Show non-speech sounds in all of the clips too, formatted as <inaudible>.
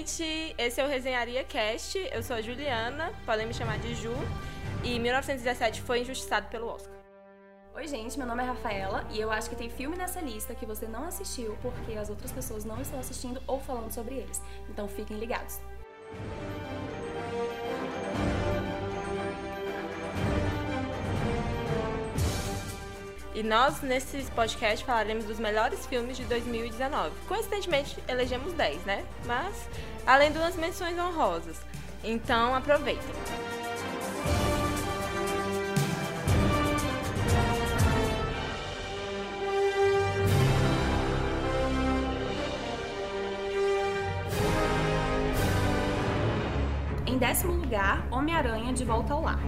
gente! Esse é o Resenharia Cast. Eu sou a Juliana, podem me chamar de Ju. E 1917 foi injustiçado pelo Oscar. Oi, gente, meu nome é Rafaela e eu acho que tem filme nessa lista que você não assistiu porque as outras pessoas não estão assistindo ou falando sobre eles. Então fiquem ligados. E nós, nesse podcast, falaremos dos melhores filmes de 2019. Coincidentemente, elegemos 10, né? Mas, além de umas menções honrosas. Então, aproveitem. Em décimo lugar, Homem-Aranha de Volta ao Lar.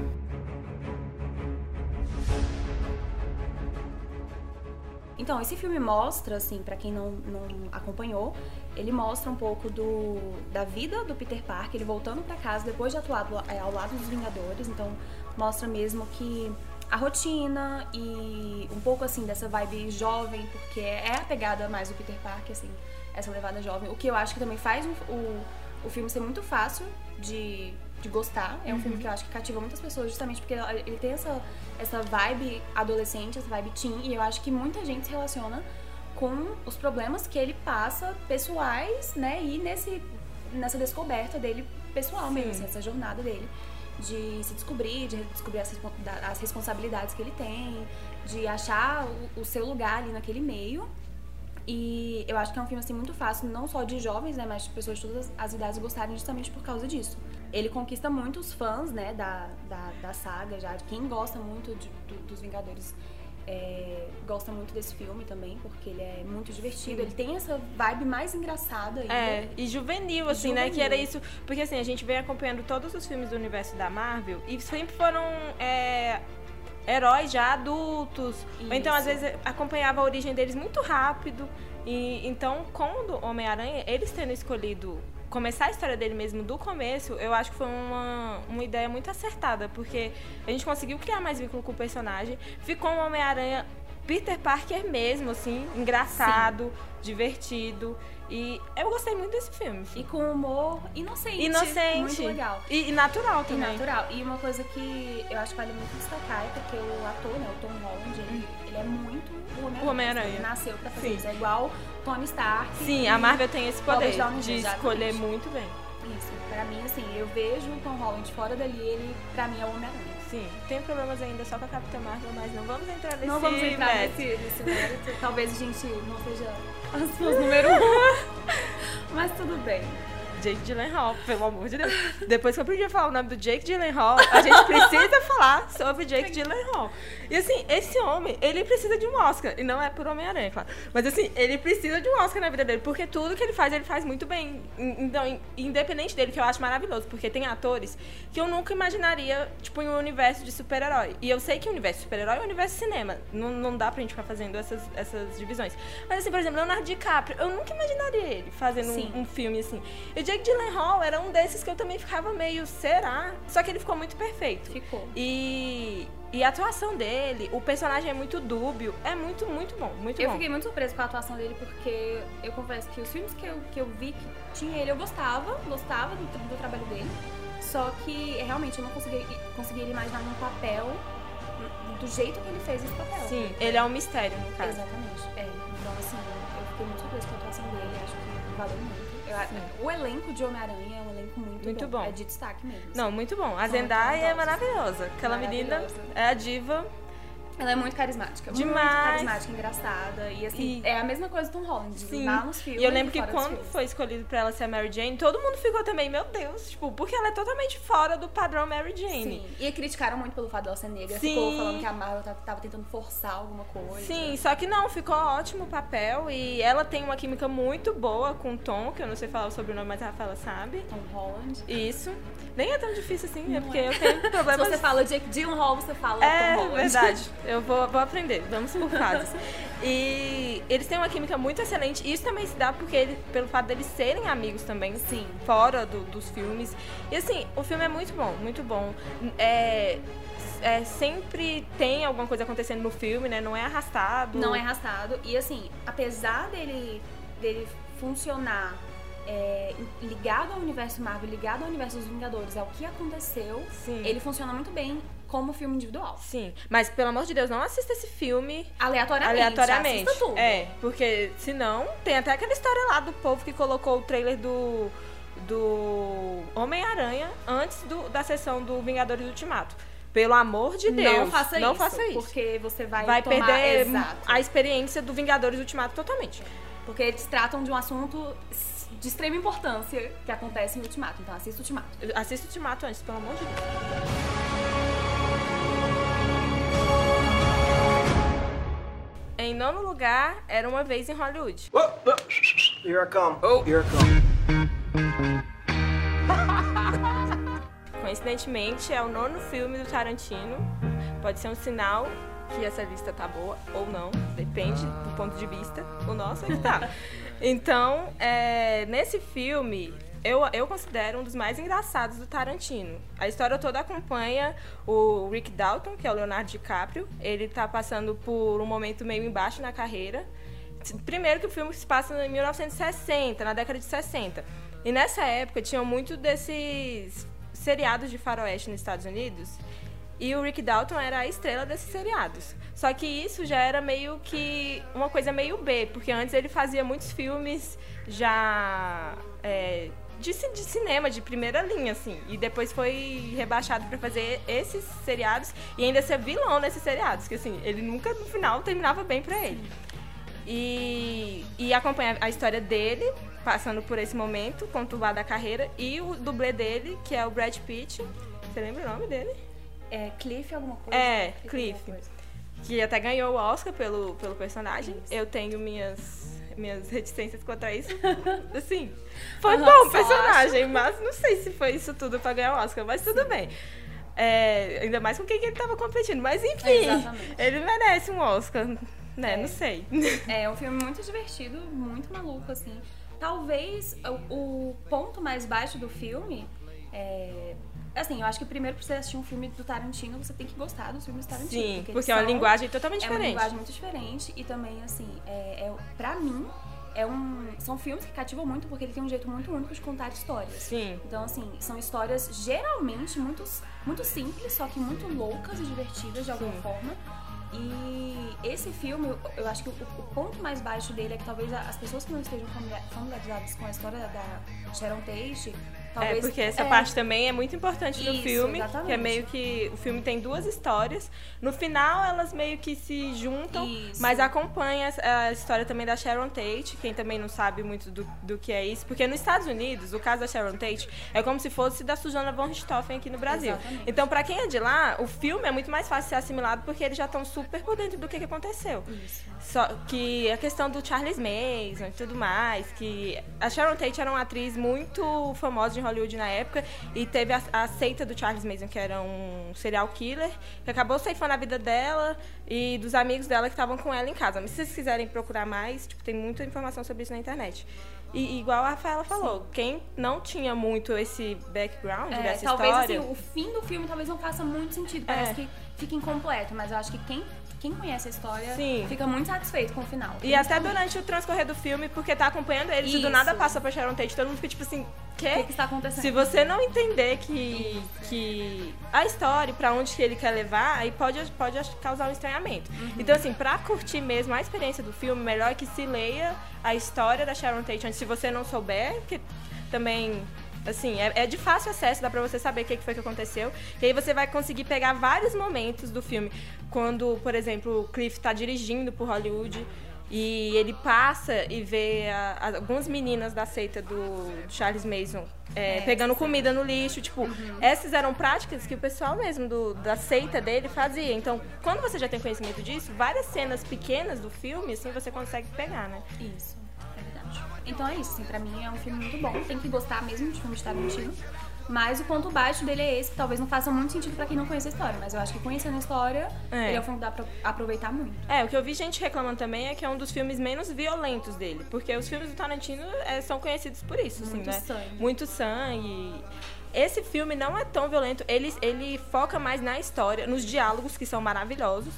Então, esse filme mostra, assim, para quem não, não acompanhou, ele mostra um pouco do, da vida do Peter Parker, ele voltando para casa depois de atuar é, ao lado dos Vingadores. Então, mostra mesmo que a rotina e um pouco, assim, dessa vibe jovem, porque é a pegada mais do Peter Parker, assim, essa levada jovem. O que eu acho que também faz o, o, o filme ser muito fácil de de gostar. É um uhum. filme que eu acho que cativa muitas pessoas, justamente porque ele tem essa, essa vibe adolescente, essa vibe teen, e eu acho que muita gente se relaciona com os problemas que ele passa pessoais, né? E nesse, nessa descoberta dele pessoal Sim. mesmo, assim, essa jornada dele de se descobrir, de descobrir as, as responsabilidades que ele tem, de achar o, o seu lugar ali naquele meio. E eu acho que é um filme assim muito fácil, não só de jovens, né, mas de pessoas de todas as idades gostarem justamente por causa disso. Ele conquista muitos fãs, né, da, da, da saga já. Quem gosta muito de, do, dos Vingadores é, gosta muito desse filme também, porque ele é muito divertido. Sim. Ele tem essa vibe mais engraçada ainda. É, e juvenil, assim, juvenil. né? Que era isso. Porque assim, a gente vem acompanhando todos os filmes do universo da Marvel e sempre foram. É, heróis já adultos. Isso. Ou então, às vezes, acompanhava a origem deles muito rápido. E então, com o Homem-Aranha, eles tendo escolhido começar a história dele mesmo do começo, eu acho que foi uma, uma ideia muito acertada, porque a gente conseguiu criar mais vínculo com o personagem. Ficou um Homem-Aranha Peter Parker mesmo, assim, engraçado, Sim. divertido. E eu gostei muito desse filme. E com humor inocente. Inocente. Muito legal. E, e natural também. E natural. E uma coisa que eu acho que vale muito destacar é porque o ator, né, o Tom Holland, ele, ele é muito o Homem-Aranha. Homem nasceu pra fazer Sim. isso. É igual Tony Stark. Sim, a Marvel tem esse poder de escolher muito bem. Isso. Pra mim, assim, eu vejo o Tom Holland fora dali, ele, pra mim, é o Homem-Aranha. Sim, tem problemas ainda só com a Capitã Marvel, mas não vamos entrar nesse Não vamos entrar nesse, nesse mérito. Talvez a gente não seja as suas <laughs> número um. <laughs> mas tudo bem. Jake Gyllenhaal, pelo amor de Deus. Depois que eu aprendi a falar o nome do Jake Gyllenhaal, a gente precisa <laughs> falar sobre Jake Gyllenhaal. E assim, esse homem, ele precisa de um Oscar. E não é por Homem-Aranha, claro. Mas assim, ele precisa de um Oscar na vida dele. Porque tudo que ele faz, ele faz muito bem. Então, independente dele, que eu acho maravilhoso. Porque tem atores que eu nunca imaginaria, tipo, em um universo de super-herói. E eu sei que o universo de super-herói é o universo de cinema. Não, não dá pra gente ficar fazendo essas, essas divisões. Mas assim, por exemplo, Leonardo DiCaprio, eu nunca imaginaria ele fazendo um, um, filme assim. E Jake Gyllenhaal era um desses que eu também ficava meio, será? Só que ele ficou muito perfeito. Ficou. E, e a atuação dele, o personagem é muito dúbio, é muito, muito bom, muito eu bom. Eu fiquei muito surpresa com a atuação dele, porque eu confesso que os filmes que eu, que eu vi que tinha ele, eu gostava, gostava do, do trabalho dele. Só que realmente eu não consegui, consegui imaginar num papel do jeito que ele fez esse papel. Sim, ele é um mistério, no caso. Exatamente. É. Então, assim, eu fiquei muito surpresa com a atuação dele, acho que valeu muito. Eu, o elenco de Homem-Aranha é um elenco muito, muito bom. bom. É de destaque mesmo. Não, muito bom. A Zendaya é maravilhosa. Aquela menina é a diva ela é muito carismática. Demais. Muito carismática, engraçada. E assim, e... é a mesma coisa do Tom Holland. Sim. Lá nos filmes. E eu lembro que quando foi escolhido pra ela ser a Mary Jane, todo mundo ficou também, meu Deus, tipo, porque ela é totalmente fora do padrão Mary Jane. Sim. E criticaram muito pelo fato dela ser negra. Sim. Ficou falando que a Marvel tava tentando forçar alguma coisa. Sim, só que não, ficou ótimo o papel. E ela tem uma química muito boa com o Tom, que eu não sei falar o sobrenome, mas a Rafaela sabe. Tom Holland. Isso. Nem é tão difícil assim, não é porque é. eu tenho problemas. <laughs> Se você fala Jake Gyllenhaal, você fala é, Tom Holland. É verdade. <laughs> Eu vou, vou aprender. Vamos por fases. e eles têm uma química muito excelente. E isso também se dá porque ele, pelo fato deles serem amigos também, sim, fora do, dos filmes. E assim, o filme é muito bom, muito bom. É, é, sempre tem alguma coisa acontecendo no filme, né? Não é arrastado. Não é arrastado. E assim, apesar dele, dele funcionar é, ligado ao universo Marvel, ligado ao universo dos Vingadores, ao que aconteceu, Sim. ele funciona muito bem como filme individual. Sim, mas pelo amor de Deus, não assista esse filme Aleatoriamente. aleatoriamente. Assista tudo. É, porque senão tem até aquela história lá do povo que colocou o trailer do do Homem-Aranha antes do- da sessão do Vingadores Ultimato. Pelo amor de Deus, Não faça não isso. faça isso. Porque você vai, Vai tomar... perder Exato. a experiência do Vingadores Ultimato totalmente. Porque eles tratam de um assunto de extrema importância que acontece em Ultimato. Então assista Ultimato. Assista o Ultimato antes, pelo amor de Deus. Em nono lugar, era uma vez em Hollywood. Whoa, whoa. Here I come. Oh, here I come. <laughs> Coincidentemente, é o nono filme do Tarantino. Pode ser um sinal que essa lista tá boa ou não, depende do ponto de vista. O nosso é que tá. <laughs> Então, é, nesse filme, eu, eu considero um dos mais engraçados do Tarantino. A história toda acompanha o Rick Dalton, que é o Leonardo DiCaprio. Ele tá passando por um momento meio embaixo na carreira. Primeiro que o filme se passa em 1960, na década de 60. E nessa época tinham muito desses seriados de faroeste nos Estados Unidos. E o Rick Dalton era a estrela desses seriados. Só que isso já era meio que uma coisa meio B, porque antes ele fazia muitos filmes já é, de, de cinema, de primeira linha, assim. E depois foi rebaixado para fazer esses seriados e ainda ser vilão nesses seriados. Que assim, ele nunca no final terminava bem para ele. E, e acompanha a história dele, passando por esse momento conturbado da carreira, e o dublê dele, que é o Brad Pitt. Você lembra o nome dele? É Cliff alguma coisa? É, Cliff. coisa. Que até ganhou o Oscar pelo, pelo personagem. Eu tenho minhas, minhas reticências contra isso. <laughs> Assim, foi Aham, bom o personagem, mas não sei se foi isso tudo pra ganhar o Oscar, mas tudo bem. É, ainda mais com quem que ele tava competindo. Mas enfim, ele merece um Oscar, né? É. Não sei. É um filme muito divertido, muito maluco, assim. Talvez o, o ponto mais baixo do filme é. Assim, eu acho que primeiro pra você assistir um filme do Tarantino, você tem que gostar dos filmes do Tarantino. Sim, eles porque é uma linguagem totalmente É uma diferente. linguagem muito diferente e também, assim, é, é, pra mim, é um, são filmes que cativam muito porque ele tem um jeito muito único de contar histórias. Sim. Então, assim, são histórias geralmente muito, muito simples, só que muito loucas e divertidas de alguma Sim. forma. E esse filme, eu- acho que o, o ponto mais baixo dele é que talvez as pessoas que não estejam familiar- familiarizadas com a história da Sharon Tate, talvez... É, porque essa é, parte também é muito importante Isso, filme. exatamente. Que é meio que. O filme tem duas histórias. No final, elas meio que se juntam, Isso. mas acompanha a história também da Sharon Tate, quem também não sabe muito do, do que é isso. Porque nos Estados Unidos, o caso da Sharon Tate é como se fosse da Suzana von Richthofen aqui no Brasil. Exatamente. Então, pra quem é de lá, o filme é muito mais fácil de ser assimilado porque eles já estão super por dentro do que, que aconteceu. Isso. Só que a questão do Charles Manson e tudo mais, que a Sharon Tate era uma atriz muito famosa em Hollywood na época e teve a, a seita do Charles Manson, que era um serial killer, que acabou ceifando a vida dela e dos amigos dela que estavam com ela em casa. Mas se vocês quiserem procurar mais, tipo, tem muita informação sobre isso na internet. E igual a Rafaela falou, quem não tinha muito esse background É, dessa talvez história... assim, o fim do filme talvez não faça muito sentido. Parece É. que fica incompleto, mas eu acho que quem, quem conhece a história Sim. fica muito satisfeito com o final. E até Principalmente. durante o transcorrer do filme, porque tá acompanhando eles e do Isso. nada passa pra Sharon Tate, todo mundo fica tipo assim, O que, que está acontecendo? Se você não entender que, que a história, pra onde que ele quer levar, aí pode, pode causar um estranhamento. Uhum. Então, assim, pra curtir mesmo a experiência do filme, melhor é que se leia a história da Sharon Tate antes, se você não souber, que também. Assim, é, é de fácil acesso, dá pra você saber o que que foi que aconteceu. E aí você vai conseguir pegar vários momentos do filme. Quando, por exemplo, o Cliff tá dirigindo por Hollywood e ele passa e vê a- a- algumas meninas da seita do Charles Mason é, É, pegando comida no lixo. Tipo, essas eram práticas que o pessoal mesmo do- da seita dele fazia. Então, quando você já tem conhecimento disso, várias cenas pequenas do filme, assim, você consegue pegar, né? Isso. Então é isso, assim, pra mim é um filme muito bom. Tem que gostar mesmo de filme de Tarantino. Mas o ponto baixo dele é esse, que talvez não faça muito sentido pra quem não conhece a história. Mas eu acho que conhecendo a história, É. ele é um filme que dá pra aproveitar muito. É, o que eu vi gente reclamando também é que é um dos filmes menos violentos dele. Porque os filmes do Tarantino é, são conhecidos por isso, Muito assim, né? sangue. Muito sangue. Esse filme não é tão violento. Ele, ele foca mais na história, nos diálogos, que são maravilhosos.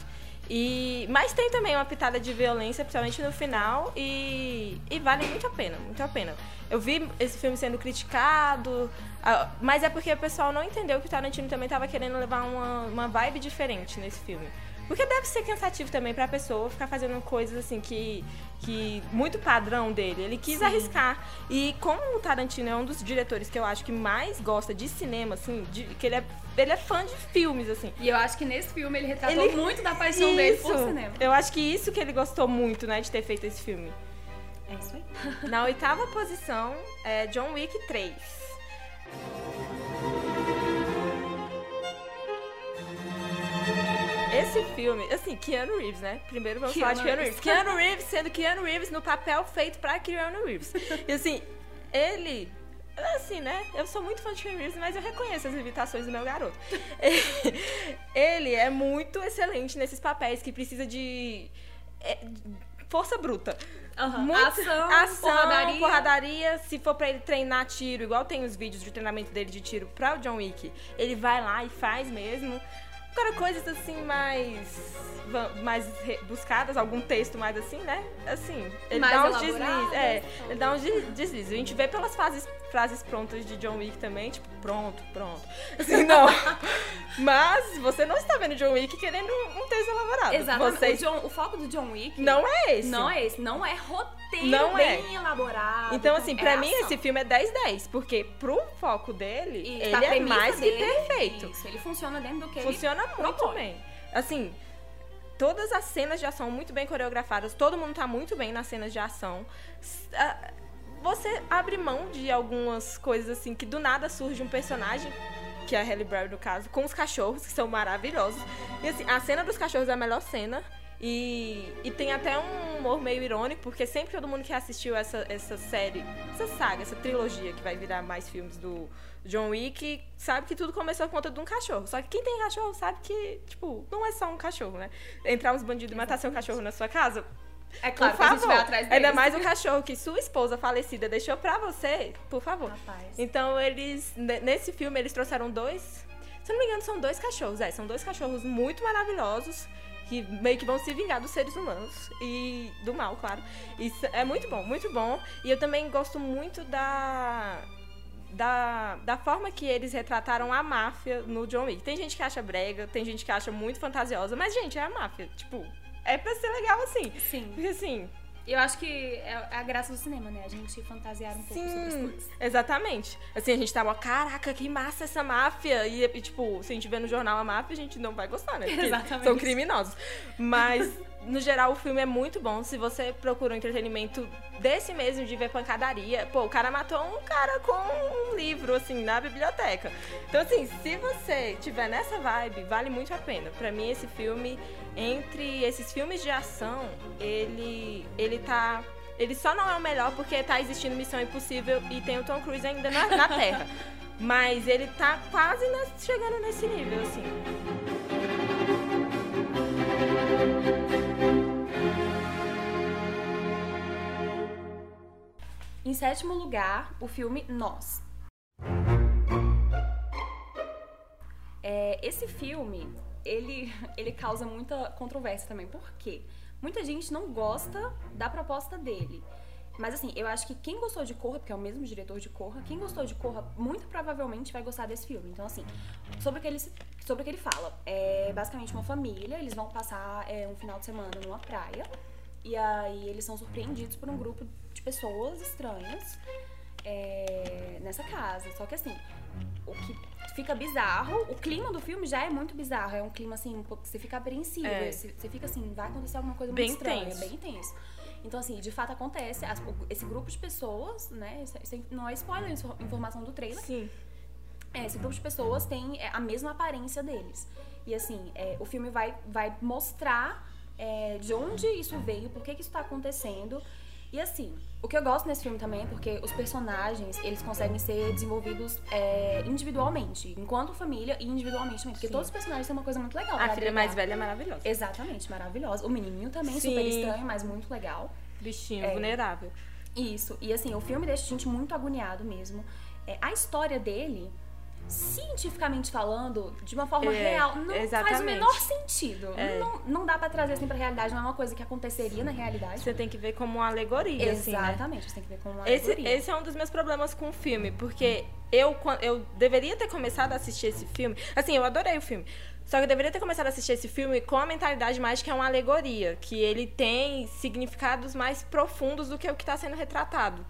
E, mas tem também uma pitada de violência, principalmente no final, e, e vale muito a pena, muito a pena. Eu vi esse filme sendo criticado, mas é porque o pessoal não entendeu que o Tarantino também estava querendo levar uma, uma vibe diferente nesse filme. Porque deve ser cansativo também pra pessoa ficar fazendo coisas assim que. que muito padrão dele. Ele quis Sim. arriscar. E como o Tarantino é um dos diretores que eu acho que mais gosta de cinema, assim, de- que ele é, ele é fã de filmes, assim. E eu acho que nesse filme ele retratou Ele- muito da paixão dele por Isso. cinema. Eu acho que isso que ele gostou muito, né, de ter feito esse filme. É isso aí. <laughs> Na oitava posição é John Wick 3. Esse filme, assim, Keanu Reeves, né? Primeiro vamos falar de Keanu Keanu Reeves. Keanu Reeves sendo Keanu Reeves no papel feito pra Keanu Reeves. <laughs> E assim, ele. Assim, né? Eu sou muito fã de Keanu Reeves, mas eu reconheço as limitações do meu garoto. <laughs> Ele é muito excelente nesses papéis que precisa de. é, força bruta. Muito- Ação, ação porradaria. porradaria. Se for pra ele treinar tiro, igual tem os vídeos de treinamento dele de tiro pra o John Wick, ele vai lá e faz mesmo. Agora, coisas assim mais. mais buscadas, algum texto mais assim, né? Assim, ele Mais dá uns deslizes. É, talvez. ele dá uns de- deslizes. A gente vê pelas frases, frases prontas de John Wick também, tipo, pronto, pronto. Assim, <laughs> não. Mas você não está vendo John Wick querendo um texto elaborado. Exatamente. Você O, John- o foco do John Wick não é esse. não é esse. Não é roteiro Não é. bem elaborado. Então, assim, é pra mim ação. esse filme é 10-10, porque pro foco dele, ele a é mais que dele, perfeito. Isso, ele funciona dentro do que Funciona muito bem. Assim, todas as cenas de ação muito bem coreografadas, todo mundo tá muito bem nas cenas de ação. Ah, Você abre mão de algumas coisas assim que do nada surge um personagem, que é a Halle Berry no caso, com os cachorros, que são maravilhosos. E assim, a cena dos cachorros é a melhor cena. E, e tem até um humor meio irônico, porque sempre todo mundo que assistiu essa, essa série, essa saga, essa trilogia que vai virar mais filmes do John Wick, sabe que tudo começou por conta de um cachorro. Só que quem tem cachorro sabe que, tipo, não é só um cachorro, né? Entrar uns bandidos e matar seu cachorro na sua casa, É claro por que a favor. gente vai atrás deles. Ainda mais um cachorro que sua esposa falecida deixou pra você, por favor. Rapaz. Então eles, ne- nesse filme, eles trouxeram dois. Se não me engano, são dois cachorros. É, são dois cachorros muito maravilhosos. Que meio que vão se vingar dos seres humanos. E do mal, claro. Isso é muito bom, muito bom. E eu também gosto muito da. Da, da forma que eles retrataram a máfia no John Wick. Tem gente que acha brega, tem gente que acha muito fantasiosa, mas, gente, é a máfia. Tipo, é pra ser legal assim. Sim. Porque assim, Eu acho que é a graça do cinema, né? A gente fantasiar um pouco sobre as Sim, coisas. exatamente. Assim, a gente tava, caraca, que massa essa máfia. E, e, tipo, se a gente vê no jornal a máfia, a gente não vai gostar, né? Porque <laughs> Exatamente. São criminosos. Mas, no geral, o filme é muito bom. Se você procura um entretenimento desse mesmo, de ver pancadaria, pô, o cara matou um cara com um livro, assim, na biblioteca. Então, assim, se você tiver nessa vibe, vale muito a pena. Pra mim, esse filme, entre esses filmes de ação, ele, ele tá. Ele só não é o melhor porque tá existindo Missão Impossível e tem o Tom Cruise ainda na, na Terra. <laughs> Mas ele tá quase chegando nesse nível, assim. Em sétimo lugar, o filme Nós. É, esse filme, ele, <laughs> ele causa muita controvérsia também. Por quê? Muita gente não gosta da proposta dele. Mas assim, eu acho que quem gostou de Corra, porque é o mesmo diretor de Corra, quem gostou de Corra muito provavelmente vai gostar desse filme. Então, assim, sobre o que ele, sobre o que ele fala. É basicamente uma família, eles vão passar é, um final de semana numa praia. E aí eles são surpreendidos por um grupo de pessoas estranhas é, nessa casa. Só que assim, o que fica bizarro, o clima do filme já é muito bizarro. É um clima assim, um pouco, você fica apreensivo. É. Você, você fica assim, vai acontecer alguma coisa Bem muito estranha, tenso. bem tenso. Então, assim, de fato acontece. as- esse grupo de pessoas, né? Isso, isso não é spoiler, é informação do trailer. Sim. É, esse grupo de pessoas tem é, a mesma aparência deles. E assim, é, o filme vai, vai mostrar é, de onde isso veio, por que, que isso tá acontecendo. E assim, o que eu gosto nesse filme também é porque os personagens, eles conseguem ser desenvolvidos é, individualmente, enquanto família e individualmente também. Porque Sim. todos os personagens têm uma coisa muito legal. A filha mais velha é maravilhosa. Exatamente, maravilhosa. O menininho também, Sim. super estranho, mas muito legal. Bichinho, É. vulnerável. Isso. E assim, o filme deixa a gente muito agoniado mesmo. É, a história dele cientificamente falando, de uma forma É, real, não faz o exatamente. menor sentido. É. Não, não dá pra trazer assim pra realidade, não é uma coisa que aconteceria na realidade. Você tem que ver como uma alegoria, assim, né? Exatamente, você tem que ver como uma Esse, alegoria. esse é um dos meus problemas com o filme, porque eu, eu deveria ter começado a assistir esse filme. Assim, eu adorei o filme. Só que eu deveria ter começado a assistir esse filme com a mentalidade mais que é uma alegoria, que ele tem significados mais profundos do que o que está sendo retratado.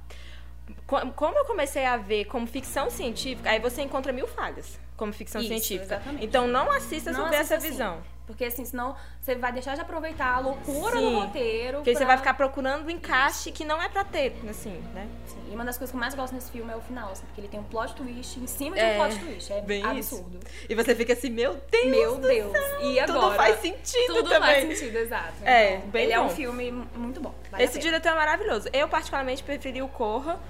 Co- Como eu comecei a ver como ficção científica, aí você encontra mil falhas como ficção Isso, científica. exatamente. Então não assista Não sobre assista essa assim, visão. Porque assim, senão você vai deixar de aproveitar a loucura Sim. do roteiro. Porque aí você pra- vai ficar procurando um encaixe que não é pra ter, assim, né? Sim, E uma das coisas que eu mais gosto nesse filme é o final, assim, porque ele tem um plot twist em cima de É, um plot twist. É bem absurdo. E você fica assim, meu Deus! Meu Deus. céu, E agora? Tudo faz sentido Tudo também. faz sentido, exato. É, Então, bem ele é um bom. filme muito bom. vale Esse diretor é maravilhoso. Eu, particularmente, preferi o Corra,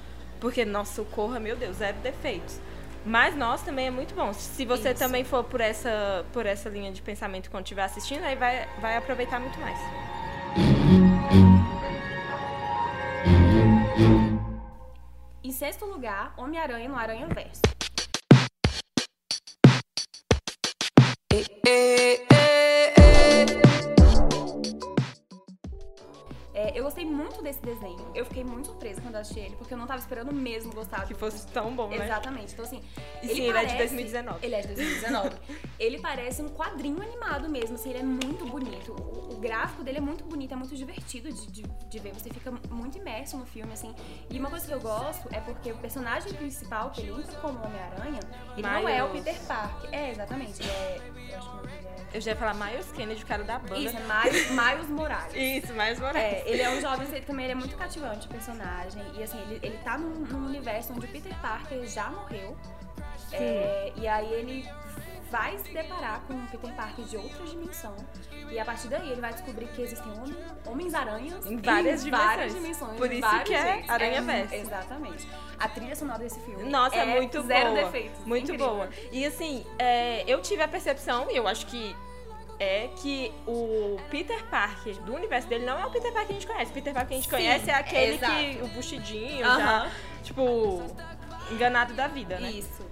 porque, nossa, o Corra, meu Deus, zero defeitos. Mas nós também é muito bom. Se você Isso. também for por essa, por essa linha de pensamento quando estiver assistindo, aí vai, vai aproveitar muito mais. Em sexto lugar, Homem-Aranha no Aranha Verso. É, eu gostei muito desse desenho. Eu fiquei muito surpresa quando eu assisti ele, porque eu não tava esperando mesmo gostar Que fosse tão bom, né? Exatamente. Então, assim. E sim, ele é de 2019. Ele é de 2019. <laughs> ele parece um quadrinho animado mesmo, assim, ele é muito bonito. O, o gráfico dele é muito bonito, é muito divertido de, de, de ver. Você fica muito imerso no filme, assim. E uma coisa que eu gosto é porque o personagem principal, que ele entra como Homem-Aranha, ele não é o Miles. Peter Parker. É, exatamente. Ele é. Eu acho que o nome dele é. Eu já ia falar Miles Kennedy, o cara da banda. Isso, é Miles, Miles Morales. <laughs> Isso, Miles Morales. É, ele é um jovem, ele também ele é muito cativante, o personagem. E assim, ele, ele tá num, num universo onde o Peter Parker já morreu. É, e aí ele vai se deparar com um Peter Parker de outra dimensão. E a partir daí ele vai descobrir que existem homem- homens-aranhas Em várias várias dimensões. dimensões. Por isso que é jeitos. Aranha-verso. Exatamente. A trilha sonora desse filme. Nossa, é, muito zero boa. defeitos. Muito incrível. boa. E assim, é, eu tive a percepção, e eu acho que é que o Peter Parker do universo dele não é o Peter Parker que a gente conhece. O Peter Parker que a gente Sim, conhece é aquele que. o buchidinho, já, tipo, enganado da vida, né? Isso.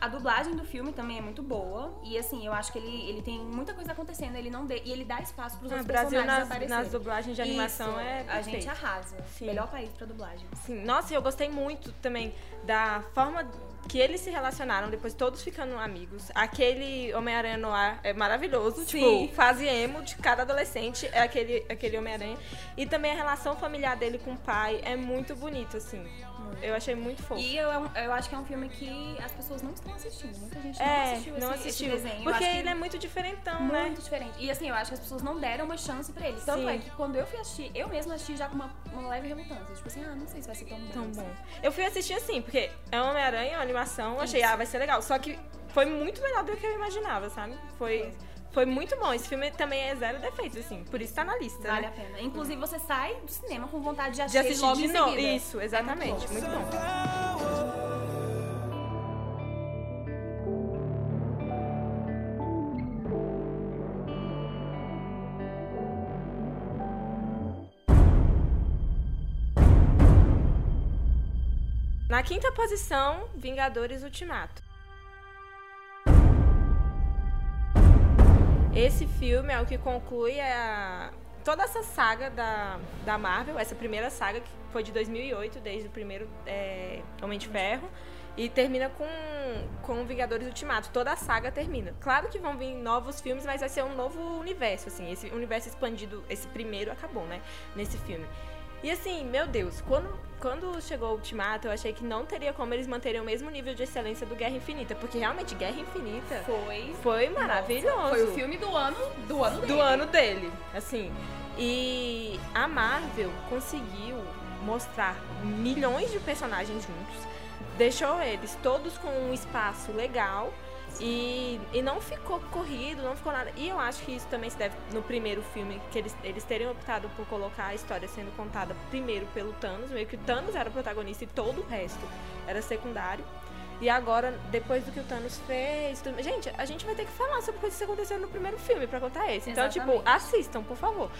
A dublagem do filme também é muito boa. E assim, eu acho que ele, ele tem muita coisa acontecendo. Ele não e ele dá espaço pros Ah, outros Brasil personagens nas, aparecerem. nas dublagens de animação Isso, é A perfeito. gente arrasa. Sim. Melhor país pra dublagem. Sim. Nossa, eu gostei muito também da forma que eles se relacionaram, depois todos ficando amigos. Aquele Homem-Aranha no ar é maravilhoso. Sim. Tipo, fase emo de cada adolescente é aquele, aquele Homem-Aranha. E também a relação familiar dele com o pai é muito bonito, assim. Eu achei muito fofo. E eu, eu acho que é um filme que as pessoas não estão assistindo. Muita gente não é, assistiu não esse, assistiu. esse desenho. Porque que ele é muito diferentão, muito né? diferente. E assim, eu acho que as pessoas não deram uma chance pra ele. Tanto Sim. é que quando eu fui assistir, eu mesma assisti já com uma, uma leve relutância. Tipo assim, ah, não sei se vai ser tão bom. Tão assim. bom. Eu fui assistir assim, porque é Homem-Aranha, uma animação, eu achei, Isso. ah, vai ser legal. Só que foi muito melhor do que eu imaginava, sabe? Foi, foi muito bom. Esse filme também é zero defeitos, assim. Por isso tá na lista, Vale né? a pena. Inclusive, você sai do cinema com vontade de De assistir, ele assistir logo de novo. seguida. Isso, exatamente. É muito bom. bom. Na quinta posição, Vingadores Ultimato. Esse filme é o que conclui a, toda essa saga da, da Marvel, essa primeira saga que foi de 2008, desde o primeiro é, Homem de Ferro, e termina com, com Vingadores Ultimato. Toda a saga termina. Claro que vão vir novos filmes, mas vai ser um novo universo, assim. Esse universo expandido, esse primeiro acabou, né? Nesse filme. E assim, meu Deus, quando, quando chegou o Ultimato, eu achei que não teria como eles manterem o mesmo nível de excelência do Guerra Infinita, porque realmente Guerra Infinita Foi. foi maravilhoso. Foi o filme do ano do ano dele. do ano dele, assim. E a Marvel conseguiu mostrar milhões de personagens juntos, deixou eles todos com um espaço legal e, e não ficou corrido, não ficou nada. E eu acho que isso também se deve no primeiro filme, que eles, eles terem optado por colocar a história sendo contada primeiro pelo Thanos, meio que o Thanos era o protagonista e todo o resto era secundário. E agora, depois do que o Thanos fez. tudo- Gente, a gente vai ter que falar sobre coisas que aconteceram no primeiro filme pra contar esse. Então, tipo, Exatamente. assistam, por favor.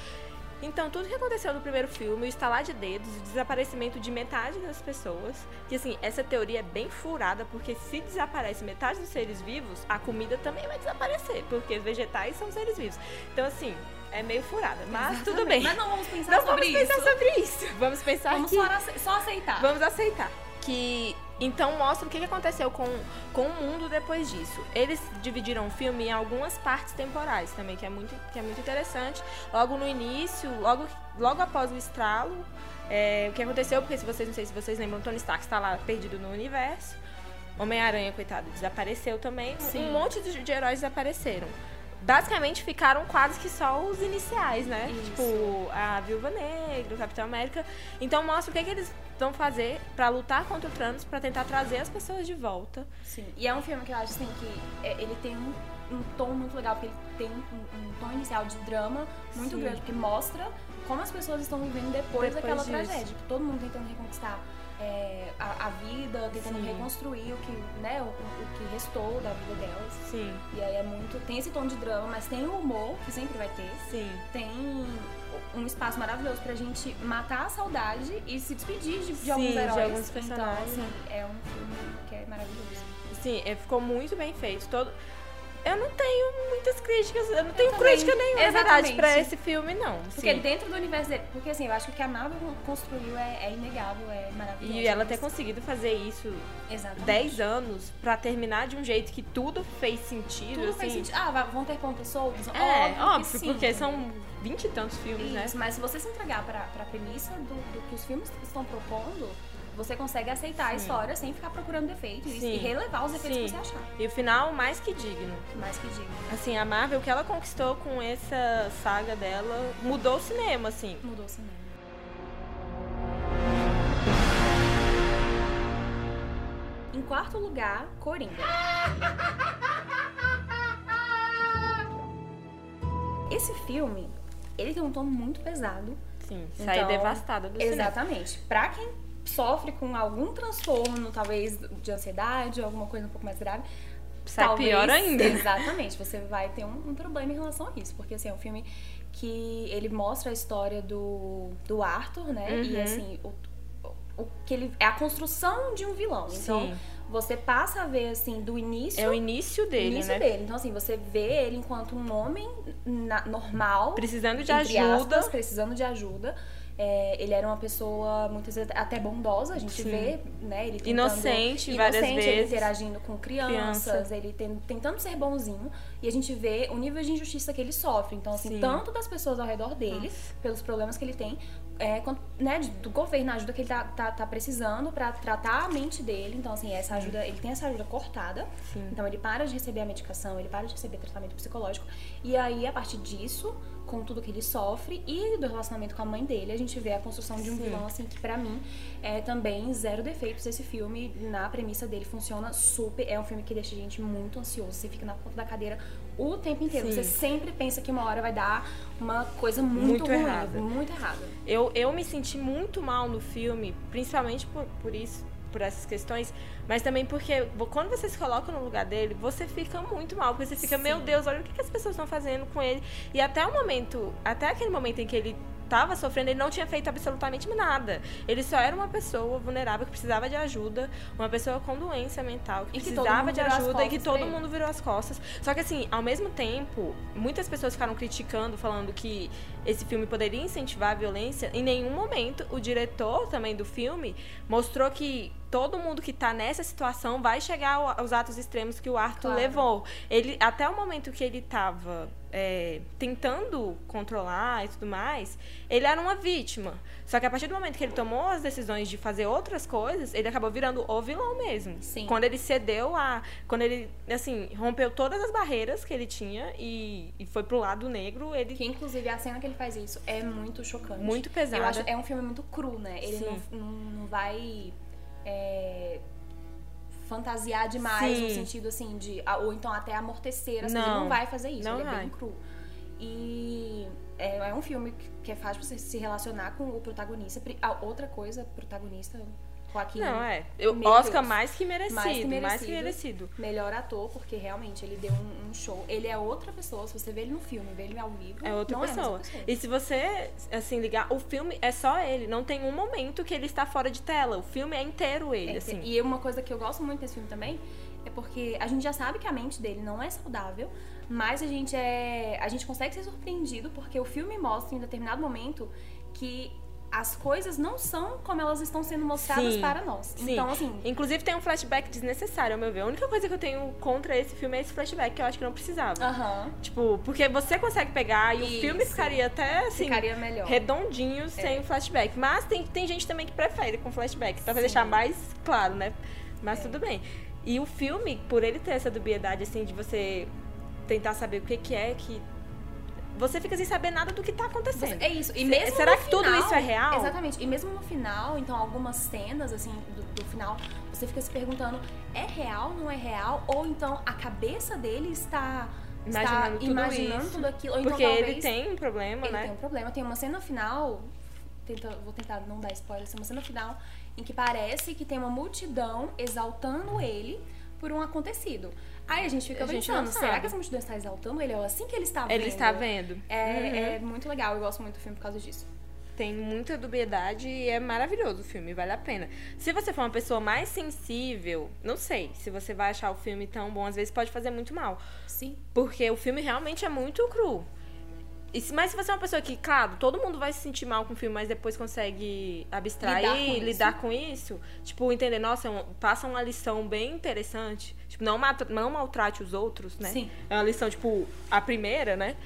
Então, tudo que aconteceu no primeiro filme, o estalar de dedos, o desaparecimento de metade das pessoas, que assim, essa teoria é bem furada, porque se desaparece metade dos seres vivos, a comida também vai desaparecer, porque os vegetais são seres vivos. Então, assim, é meio furada, mas tudo bem. Mas não vamos pensar Não sobre vamos pensar isso. sobre isso. Vamos pensar Vamos que... só aceitar. Vamos aceitar. Que então mostra o que aconteceu com, com o mundo depois disso. Eles dividiram o filme em algumas partes temporais também, que é muito, que é muito interessante. Logo no início, logo, logo após o estralo, é, o que aconteceu, porque se vocês não sei se vocês lembram, Tony Stark está lá perdido no universo. Homem-Aranha, coitado, desapareceu também. Um- Sim. Um monte de, de heróis desapareceram. Basicamente ficaram quase que só os iniciais, né? Isso. Tipo, a Viúva Negra, o Capitão América. Então mostra o que, que eles vão fazer pra lutar contra o Thanos, pra tentar trazer as pessoas de volta. Sim. E é um filme que eu acho assim que é, ele tem um, um tom muito legal, porque ele tem um, um tom inicial de drama muito Sim. grande, porque mostra como as pessoas estão vivendo depois, Depois daquela disso. tragédia. Todo mundo tentando reconquistar é, a, a vida, tentando Sim. reconstruir o que, né, o, o que restou da vida delas. Sim, E aí é muito. Tem esse tom de drama, mas tem o humor, que sempre vai ter. sim. Tem um espaço maravilhoso pra gente matar a saudade e se despedir de, de Sim, alguns de heróis. alguns personagens. Então, assim, é um filme que é maravilhoso. Sim, é, ficou muito bem feito. Todo... Eu não tenho muitas críticas, eu não tenho também. crítica nenhuma, na verdade, pra esse filme, não. Porque Sim. dentro do universo dele. Porque assim, eu acho que o que a Marvel construiu é, é inegável, é maravilhoso. E ela ter conseguido fazer isso Exatamente. 10 anos pra terminar de um jeito que tudo fez sentido, Tudo assim. faz sentido. Ah, vão ter pontas soltas? É, óbvio, óbvio, sim. porque são 20 e tantos filmes, né? Isso, mas se você se entregar pra, pra premissa do, do que os filmes estão propondo, você consegue aceitar a história sem ficar procurando defeitos e- Sim. e relevar os defeitos que Sim. você achar. E o final, mais que digno. Mais que diga. Assim, a Marvel, o que ela conquistou com essa saga dela, mudou o cinema, assim. Mudou o cinema. Em quarto lugar, Coringa. <laughs> Esse filme, ele tem um tom muito pesado. Sim, Então, devastada do cinema. Exatamente. Pra quem sofre com algum transtorno, talvez de ansiedade, alguma coisa um pouco mais grave, Sai talvez, pior ainda. <laughs> Exatamente, você vai ter um, um problema em relação a isso, porque assim, é um filme que ele mostra a história do, do Arthur, né? E Uhum. assim, o, o, que ele é a construção de um vilão. Então, Sim. você passa a ver assim do início É o início dele, início né? dele. Então, assim, você vê ele enquanto um homem na- normal. Precisando de ajuda. aspas, precisando de ajuda. É, ele era uma pessoa muitas vezes até bondosa, a gente Sim. vê, né? Ele tentando, Inocente várias inocente, ele vezes. interagindo com crianças, Criança. ele ten- tentando ser bonzinho. E a gente vê o nível de injustiça que ele sofre. Então, assim, Sim. tanto das pessoas ao redor dele, Nossa. pelos problemas que ele tem, é, quanto, né, do governo, a ajuda que ele tá, tá, tá precisando pra tratar a mente dele. Então, assim, essa ajuda, ele tem essa ajuda cortada. Sim. Então ele para de receber a medicação, ele para de receber tratamento psicológico. E aí, a partir disso, com tudo que ele sofre e do relacionamento com a mãe dele, a gente vê a construção de um Sim. vilão, assim, que pra mim é também zero defeitos. Esse filme, na premissa dele, funciona super. É um filme que deixa a gente muito ansioso. Você fica na ponta da cadeira o tempo inteiro. Sim. Você sempre pensa que uma hora vai dar uma coisa muito, Muito ruim, errada. muito errada. Eu, eu me senti muito mal no filme, principalmente por, por isso, por essas questões, mas também porque quando você se coloca no lugar dele, você fica muito mal, porque você fica, Sim. meu Deus, olha o que, que as pessoas estão fazendo com ele. E até o momento, até aquele momento em que ele tava sofrendo, ele não tinha feito absolutamente nada. Ele só era uma pessoa vulnerável que precisava de ajuda, uma pessoa com doença mental que E que precisava mundo de ajuda e que todo mundo virou as costas. Só que assim, ao mesmo tempo, muitas pessoas ficaram criticando, falando que esse filme poderia incentivar a violência. Em nenhum momento o diretor também do filme mostrou que todo mundo que tá nessa situação vai chegar ao- aos atos extremos que o Arthur Claro. levou. Ele até o momento que ele tava é, tentando controlar e tudo mais, ele era uma vítima. Só que a partir do momento que ele tomou as decisões de fazer outras coisas, ele acabou virando o vilão mesmo. Sim. Quando ele cedeu a. Quando ele, assim, rompeu todas as barreiras que ele tinha e, e foi pro lado negro, ele. Que inclusive a cena que ele faz isso é muito chocante. Muito pesada. Eu acho é um filme muito cru, né? Ele não, não, não vai é, fantasiar demais no Sim. sentido assim de. Ou então até amortecer, assim, ele Não. não vai fazer isso. Não ele é vai. bem cru. E é, é um filme que, é fácil você se relacionar com o protagonista. A outra coisa, protagonista, Joaquim. Não, é. Eu, Oscar Deus. mais que merecido. Mais que Mais que merecido. merecido. Melhor ator, porque realmente ele deu um, um show. Ele é outra pessoa. Se você vê ele no filme, vê ele ao vivo. É outra É pessoa. mesma pessoa. E se você, assim, ligar, o filme é só ele. Não tem um momento que ele está fora de tela. O filme é inteiro ele, É, assim. E uma coisa que eu gosto muito desse filme também é porque a gente já sabe que a mente dele não é saudável, mas a gente é. A gente consegue ser surpreendido porque o filme mostra em determinado momento que as coisas não são como elas estão sendo mostradas Sim, para nós. Sim. Então, assim, Inclusive tem um flashback desnecessário, ao meu ver. A única coisa que eu tenho contra esse filme é esse flashback, que eu acho que não precisava. aham, Tipo, porque você consegue pegar e o Isso. filme ficaria até assim. ficaria melhor. redondinho sem o flashback. Mas tem, tem gente também que prefere com flashback, pra Sim. deixar mais claro, né? Mas É. tudo bem. E o filme, por ele ter essa dubiedade, assim, de você tentar saber o que, que é que. Você fica sem saber nada do que tá acontecendo. É isso. E mesmo será que tudo final- isso é real? Exatamente. E mesmo no final, então, algumas cenas, assim, do, do final, você fica se perguntando, é real, não é real? Ou então a cabeça dele está Imaginando está tudo imaginando isso. tudo aquilo. Ou então, Porque talvez, ele tem um problema, ele né? tem um problema. Tem uma cena final, tenta, vou tentar não dar spoiler, tem uma cena final em que parece que tem uma multidão exaltando ele por um acontecido. Aí a gente fica A gente pensando, não será que essa multidão está exaltando ele? Ou assim que ele está vendo? Ele está vendo. É, Uhum. é muito legal, eu gosto muito do filme por causa disso. Tem muita dubiedade e é maravilhoso o filme, vale a pena. Se você for uma pessoa mais sensível, não sei se você vai achar o filme tão bom, às vezes pode fazer muito mal. Sim. Porque o filme realmente é muito cru. Se- mas se você é uma pessoa que, claro, todo mundo vai se sentir mal com o filme, mas depois consegue abstrair, Lidar com lidar isso. com isso, tipo, entender, nossa, é passa uma lição bem interessante. Tipo, não, não maltrate os outros, né? Sim. É uma lição, tipo, a primeira, né?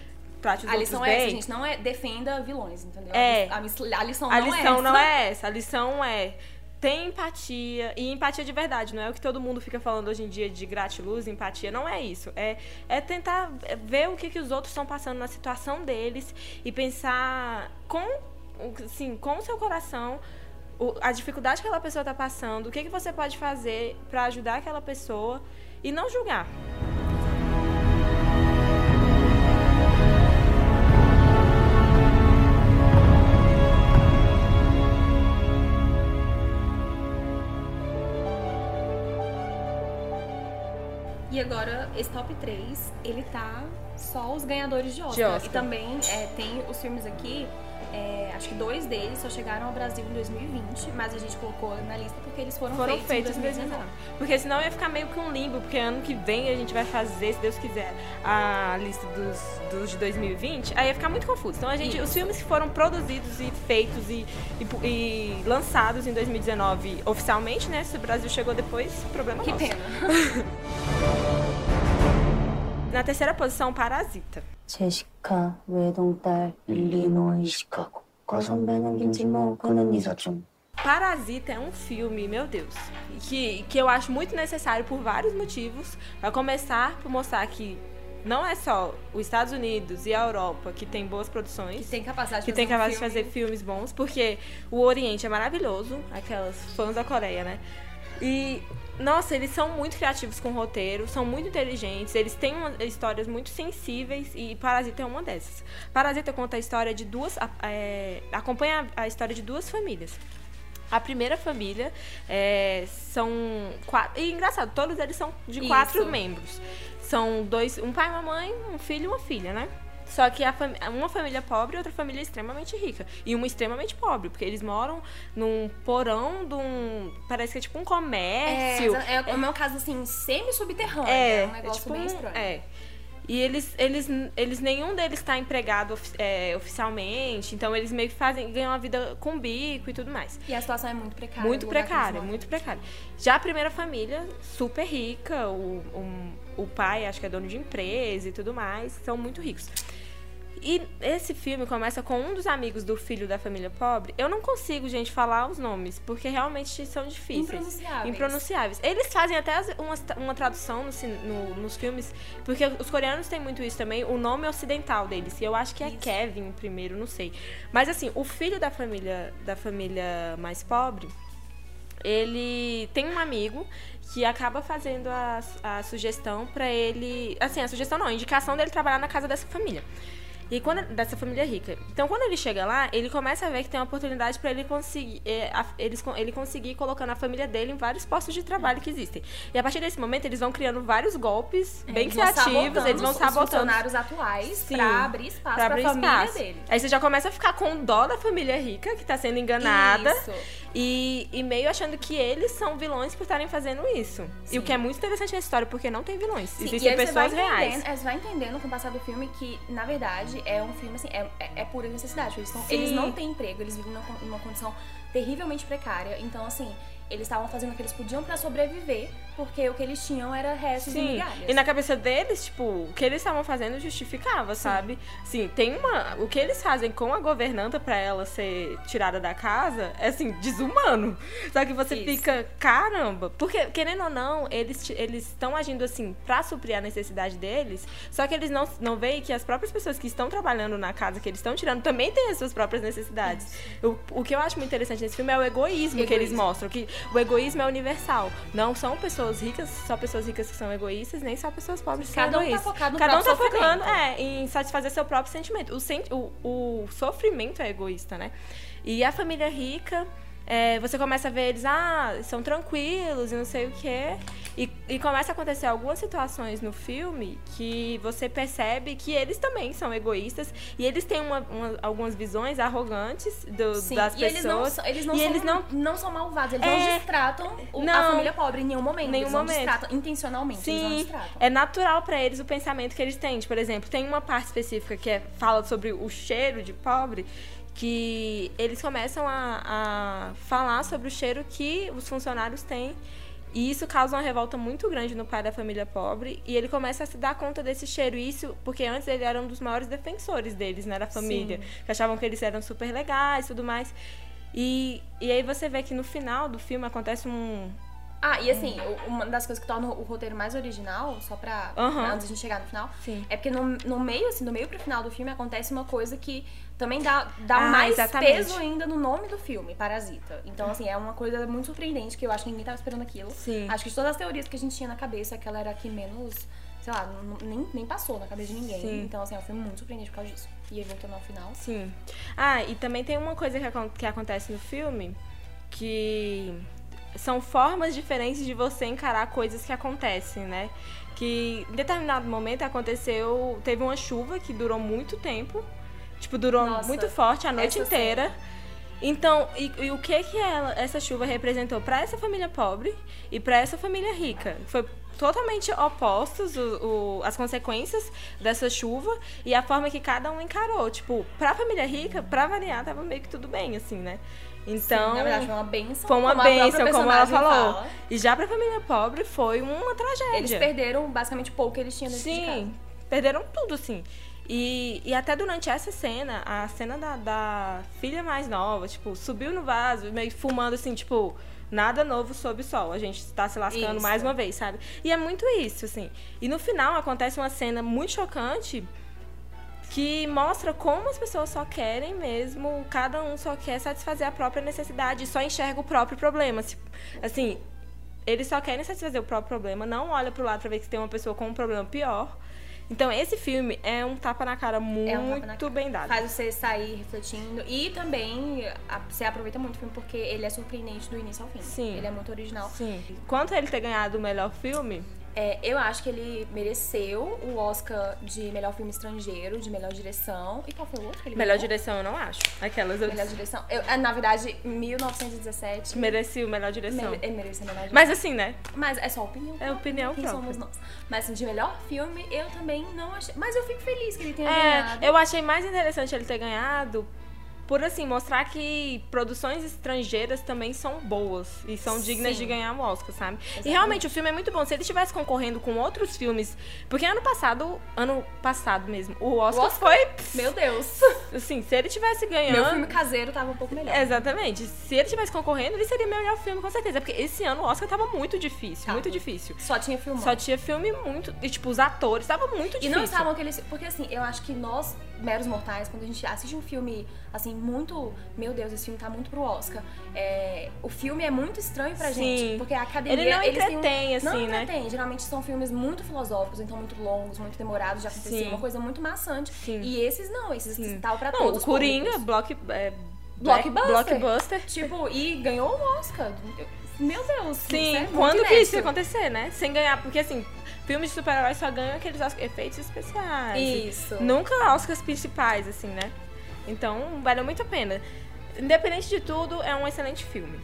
Trate os A outros lição bem. é essa, gente. Não é defenda vilões, entendeu? É. A, a lição A não lição é essa. não é essa. A lição é ter empatia. E empatia de verdade. Não é o que todo mundo fica falando hoje em dia de gratiluz, empatia. Não é isso. É, é tentar ver o que, que os outros estão passando na situação deles e pensar com, assim, com o seu coração o- a dificuldade que aquela pessoa está passando, o que, que você pode fazer para ajudar aquela pessoa e não julgar. Agora, esse top 3, ele tá só os ganhadores de Oscar. De Oscar. E também é, tem os filmes aqui, é, acho que dois deles só chegaram ao Brasil em 2020, mas a gente colocou na lista porque eles foram, foram feitos, feitos em 2019. Porque senão ia ficar meio que um limbo, porque ano que vem a gente vai fazer, se Deus quiser, a lista dos, dos de 2020, aí ia ficar muito confuso. Então a gente, os filmes que foram produzidos e feitos e, e, e lançados em 2019 oficialmente, né? Se o Brasil chegou depois, problema Que nosso. pena. <laughs> Na terceira posição, Parasita. 제시카 외동딸 일리노이 시카고 과선배는 김치모 그는 이사촌 Parasita é um filme, meu Deus, que, que eu acho muito necessário por vários motivos. Vai começar por mostrar que não é só os Estados Unidos e a Europa que tem boas produções. Que tem capacidade que de tem fazer um capaz de filme. fazer filmes bons, porque o Oriente é maravilhoso, aquelas fãs da Coreia, né? E, nossa, eles são muito criativos com o roteiro, são muito inteligentes, eles têm uma- histórias muito sensíveis e Parasita é uma dessas. Parasita conta a história de duas. é, acompanha a história de duas famílias. A primeira família é, são quatro. E engraçado, todos eles são de Isso. quatro membros. São dois, um pai, uma mãe, um filho e uma filha, né? Só que a fami- uma família pobre e outra família extremamente rica. E uma extremamente pobre, porque eles moram num porão de um. Parece que é tipo um É, comércio. é, é o meu caso, assim, semi-subterrâneo. É, É, um negócio tipo bem um- estranho. É. E eles, eles, eles nenhum deles está empregado é, oficialmente, então eles meio que fazem, ganham a vida com bico e tudo mais. E a situação é muito precária. Muito o precária, muito precária. Já a primeira família, super rica, o, um- o pai acho que é dono de empresa e tudo mais, são muito ricos. E esse filme começa com um dos amigos do filho da família pobre. Eu não consigo, gente, falar os nomes, porque realmente são difíceis. Impronunciáveis. Impronunciáveis. Eles fazem até uma, uma tradução no no- nos filmes, porque os coreanos têm muito isso também, o nome ocidental deles. E eu acho que é Isso. Kevin primeiro, não sei. Mas assim, o filho da família, da família mais pobre, ele tem um amigo que acaba fazendo a, a sugestão pra ele. Assim, a sugestão não, a indicação dele trabalhar na casa dessa família. E quando dessa família rica. Então, quando ele chega lá, ele começa a ver que tem uma oportunidade para ele conseguir, é, a, eles, ele conseguir colocando a família dele em vários postos de trabalho que existem. E a partir desse momento, eles vão criando vários golpes bem Eles vão criativos, eles vão os sabotando. funcionários atuais pra abrir espaço pra pra, abrir família espaço. dele. Aí você já começa a ficar com dó da família rica, que tá sendo enganada. Isso. E, e meio achando que eles são vilões por estarem fazendo isso. E o que é muito interessante nessa história, porque não tem vilões. Sim, Existem pessoas reais. Você vai entendendo com o passar do filme que, na verdade, é um filme assim, é, é, é pura necessidade. Eles, tão- Sim. eles não têm emprego, eles vivem numa, numa condição terrivelmente precária. Então, assim, eles estavam fazendo o que eles podiam pra sobreviver, porque o que eles tinham era restos e Sim, migalhas. e na cabeça deles, tipo, o que eles estavam fazendo justificava, sabe? Sim, tem uma. O que eles fazem com a governanta pra ela ser tirada da casa é assim, desumano. Só que você Isso. fica, caramba. Porque, querendo ou não, eles estão agindo assim pra suprir a necessidade deles. Só que eles não, não veem que as próprias pessoas que estão trabalhando na casa que eles estão tirando também têm as suas próprias necessidades. O, o que eu acho muito interessante nesse filme é o egoísmo, que eles Egoísmo. mostram. Que o egoísmo é universal. Não são pessoas ricas, só pessoas ricas que são egoístas, nem só pessoas pobres que Cada são um tá egoístas. focado no Cada um tá focando é, em satisfazer seu próprio sentimento. O, sen o, o sofrimento é egoísta, né? E a família rica, é, você começa a ver eles, ah, são tranquilos e não sei o quê. E, e começa a acontecer algumas situações no filme que você percebe que eles também são egoístas e eles têm uma- uma- algumas visões arrogantes do- Sim, das e pessoas. eles não, eles não, e são, eles não não são malvados, eles É. não destratam o- Não. a família pobre em nenhum momento. Nenhum eles não momento. destratam intencionalmente, eles não Sim, é natural pra eles o pensamento que eles têm. Por exemplo, tem uma parte específica que é, fala sobre o cheiro de pobre, que eles começam a, a falar sobre o cheiro que os funcionários têm. E isso causa uma revolta muito grande no pai da família pobre. E ele começa a se dar conta desse cheiro. Isso porque antes ele era um dos maiores defensores deles, né? Da família. Que achavam que eles eram super legais e tudo mais. E, e aí você vê que no final do filme acontece um, Ah, e assim, uma das coisas que torna o roteiro mais original, só pra, pra antes de a gente chegar no final, Sim. é porque no, no meio, assim, do meio pro final do filme acontece uma coisa que também dá, dá Ah, mais exatamente. peso ainda no nome do filme, Parasita. Então, assim, é uma coisa muito surpreendente que eu acho que ninguém tava esperando aquilo. Sim. Acho que de todas as teorias que a gente tinha na cabeça, aquela era que menos, sei lá, nem, nem passou na cabeça de ninguém. Sim. Então, assim, é um filme muito surpreendente por causa disso. E aí, voltando ao final. Sim. Ah, e também tem uma coisa que, que acontece no filme que são formas diferentes de você encarar coisas que acontecem, né? Que em determinado momento aconteceu, teve uma chuva que durou muito tempo, tipo durou Nossa, muito forte a noite inteira. Então, e, e o que que ela, essa chuva representou para essa família pobre e para essa família rica? Foi totalmente opostos o, o- as consequências dessa chuva e a forma que cada um encarou. Tipo, pra família rica, pra variar, tava meio que tudo bem, assim, né? Então, Sim, na verdade, foi uma benção. foi uma como bênção, como ela falou. fala. E já pra família pobre foi uma tragédia. Eles perderam basicamente pouco que eles tinham dentro de. Sim, perderam tudo, assim. E, e até durante essa cena, a cena da, da filha mais nova, tipo, subiu no vaso, meio fumando assim, tipo, nada novo sob o sol. A gente tá se lascando Isso. mais uma vez, sabe? E é muito isso, assim. E no final acontece uma cena muito chocante que mostra como as pessoas só querem mesmo, cada um só quer satisfazer a própria necessidade, só enxerga o próprio problema. Assim, eles só querem satisfazer o próprio problema, não olha pro lado pra ver que tem uma pessoa com um problema pior. Então, esse filme é um tapa na cara muito É um na cara. bem dado. Faz você sair refletindo. E também a- você aproveita muito o filme porque ele é surpreendente do início ao fim. Sim. Ele é muito original. Sim. Quanto ele ter ganhado o melhor filme, É, eu acho que ele mereceu o Oscar de melhor filme estrangeiro, de melhor direção. E qual foi o outro que ele melhor ganhou? direção eu não acho. Aquelas eu Melhor direção. Eu, é, na verdade, 1917. mereci o melhor direção. mere- ele mereceu a melhor direção. Mas assim, né? Mas é só opinião. É opinião Quem própria. somos nós? Mas assim, de melhor filme, eu também não achei. Mas eu fico feliz que ele tenha É, ganhado. eu achei mais interessante ele ter ganhado por assim mostrar que produções estrangeiras também são boas e são dignas Sim. de ganhar um Oscar, sabe? E Exatamente. realmente o filme é muito bom. Se ele estivesse concorrendo com outros filmes, porque ano passado, ano passado mesmo, o Oscar, Oscar? foi Meu Deus. Assim, se ele tivesse ganhando. Meu filme caseiro tava um pouco melhor. Exatamente. Se ele tivesse concorrendo, ele seria melhor filme, com certeza. Porque esse ano o Oscar tava muito difícil, Tava. muito difícil. Só tinha filme. Só tinha filme muito. E, tipo, os atores, tava muito E difícil. não estavam aqueles. Porque assim, eu acho que nós, meros mortais, quando a gente assiste um filme, assim, muito. Meu Deus, esse filme tá muito pro Oscar. é, o filme é muito estranho pra Sim. gente. Porque a academia. Ele não têm um- entretém, assim, não né? entretém. Geralmente são filmes muito filosóficos, então muito longos, muito demorados de acontecer. Sim. Uma coisa muito maçante. Sim. E esses não, esses Sim. tal pra Não, todos. o Coringa, block, é, Blockbuster. blockbuster. Tipo, e ganhou o Oscar. Meu Deus. Sim, é quando que isso ia acontecer, né? Sem ganhar, porque assim, filmes de super-heróis só ganham aqueles efeitos especiais. Isso. Nunca Oscars principais, assim, né? Então, valeu muito a pena. Independente de tudo, é um excelente filme.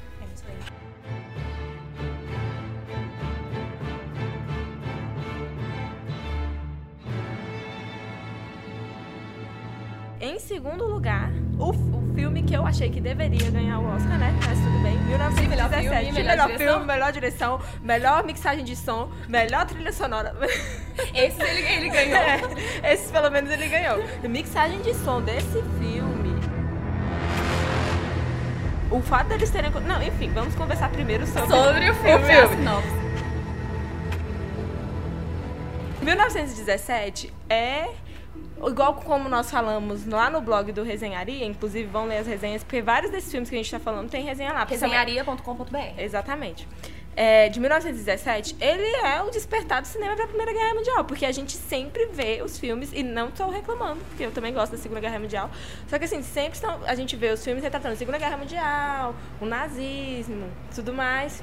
Em segundo lugar, o, o filme que eu achei que deveria ganhar o Oscar, né? Mas tudo bem. 1917. Melhor filme, melhor melhor direção. filme, melhor direção, melhor mixagem de som, melhor trilha sonora. <laughs> Esse ele, ele ganhou. <laughs> É, esses pelo menos ele ganhou. Mixagem de som desse filme. O fato deles terem. Não, enfim, vamos conversar primeiro sobre, Sobre o filme. filme. a sinopse. 1917 é. Igual como nós falamos lá no blog do Resenharia, inclusive vão ler as resenhas, porque vários desses filmes que a gente tá falando tem resenha lá. Resenharia.com.br. Exatamente. É, de 1917, ele é o despertar do cinema para a Primeira Guerra Mundial, porque a gente sempre vê os filmes, e não estou reclamando, porque eu também gosto da Segunda Guerra Mundial, só que assim, sempre estão, a gente vê os filmes retratando a Segunda Guerra Mundial, o nazismo, tudo mais.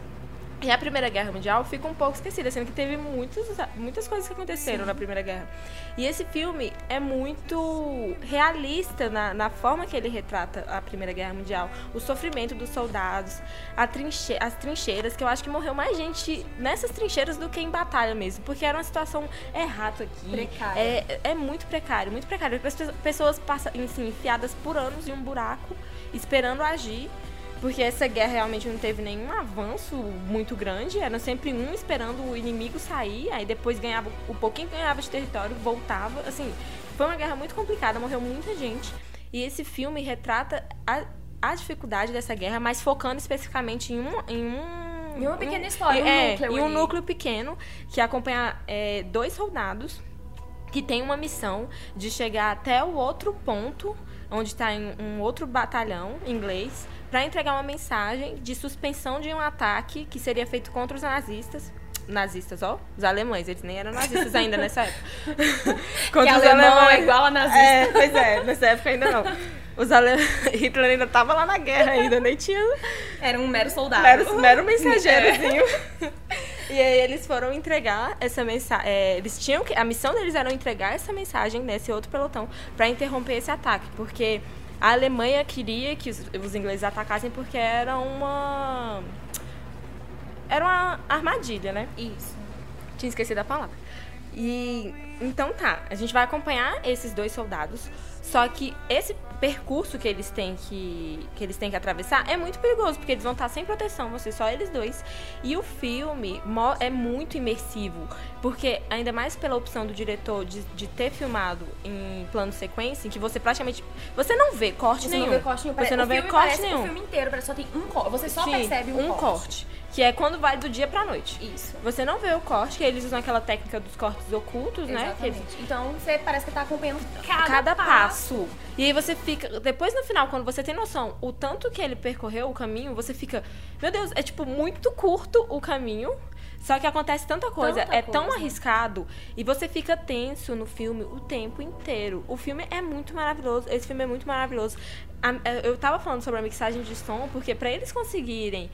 E a Primeira Guerra Mundial fica um pouco esquecida, sendo que teve muitos, muitas coisas que aconteceram na Primeira Guerra. E esse filme é muito realista na, na forma que ele retrata a Primeira Guerra Mundial. O sofrimento dos soldados, trinche as trincheiras, que eu acho que morreu mais gente nessas trincheiras do que em batalha mesmo. Porque era uma situação, é rato aqui. Precária. É, é muito precário, muito precário. As pe- pessoas passam, assim, enfiadas por anos em um buraco, esperando agir. Porque essa guerra realmente não teve nenhum avanço muito grande. Era sempre um esperando o inimigo sair, aí depois ganhava o pouquinho que ganhava de território, voltava. Assim, foi uma guerra muito complicada, morreu muita gente. E esse filme retrata a, a dificuldade dessa guerra, mas focando especificamente em um. Em, um, Em uma pequena história, um é, núcleo em um ali. núcleo pequeno que acompanha é, dois soldados que tem uma missão de chegar até o outro ponto, onde está um outro batalhão inglês, para entregar uma mensagem de suspensão de um ataque que seria feito contra os nazistas. Nazistas, ó, os alemães, eles nem eram nazistas <laughs> ainda nessa época. Que contra os alemão alemães. é igual a nazista. É, pois é, nessa época ainda não. Os ale... <laughs> Hitler ainda tava lá na guerra ainda, nem tinha Era um mero soldado. Mero, mero mensageirozinho. <laughs> E aí eles foram entregar essa mensagem. eles tinham que. A missão deles era entregar essa mensagem nesse outro pelotão para interromper esse ataque. Porque a Alemanha queria que os, os ingleses atacassem porque era uma. Era uma armadilha, né? Isso. Tinha esquecido a palavra. E então tá, a gente vai acompanhar esses dois soldados. Só que esse percurso que eles têm que, que eles têm que atravessar é muito perigoso, porque eles vão estar sem proteção, ser só eles dois. E o filme é muito imersivo, porque ainda mais pela opção do diretor de, de ter filmado em plano sequência, em que você praticamente você não vê corte Você nenhum. não vê corte nenhum. Você Pare- não o vê corte nenhum. O filme inteiro só tem um corte. Você só Sim, percebe um, corte, que é quando vai do dia pra noite. Isso. Você não vê o corte, que eles usam aquela técnica dos cortes ocultos, né? Que eles- Exatamente. Então você parece que tá acompanhando cada, cada, passo. E aí você fica. Depois no final, quando você tem noção o tanto que ele percorreu o caminho, você fica. Meu Deus, é tipo muito curto o caminho. Só que acontece tanta coisa, Tanta é tão coisa. arriscado e você fica tenso no filme o tempo inteiro. O filme é muito maravilhoso, esse filme é muito maravilhoso. É, Eu tava falando sobre a mixagem de som, porque pra eles conseguirem,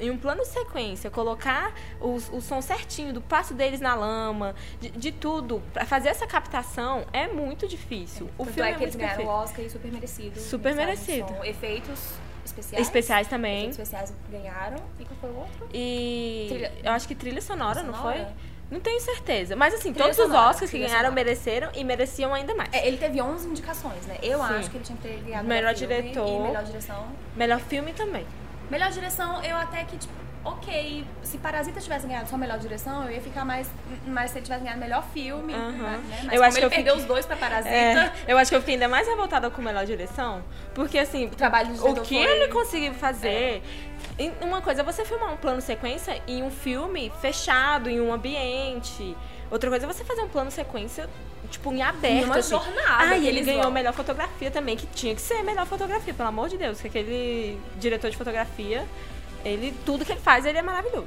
em um plano de sequência, colocar os- o, som certinho do passo deles na lama, de, de tudo, pra fazer essa captação é muito difícil. O Tanto filme é é, que eles muito ganharam o. Oscar e super merecido. Super merecido. Efeitos especiais. Especiais também. Especiais ganharam. E qual foi o outro? E Trilha- eu acho que trilha sonora, não foi? Sonora? Não tenho certeza. Mas assim, Trilha todos os sonora, Oscars que trilha ganharam sonora. mereceram e mereciam ainda mais. É, ele teve 11 indicações, né? Eu Sim. acho que ele tinha que ter ganhado Melhor diretor. E melhor direção. Melhor filme também. Melhor direção, eu até que, tipo, ok, se Parasita tivesse ganhado só melhor direção, eu ia ficar mais. Mas se ele tivesse ganhado melhor filme, né? Mas Eu como acho que ele eu perdeu fiquei- os dois pra Parasita, É, eu acho que eu fiquei ainda mais revoltada com melhor direção. Porque, assim, o trabalho do o que foi- ele conseguiu fazer. em- Uma coisa é você filmar um plano sequência em um filme fechado, em um ambiente. Outra coisa é você fazer um plano sequência, tipo, em aberto. Uma assim. jornada Ah, e ele ganhou vão. melhor fotografia também, que tinha que ser melhor fotografia, pelo amor de Deus. Que aquele diretor de fotografia, ele, tudo que ele faz, ele é maravilhoso.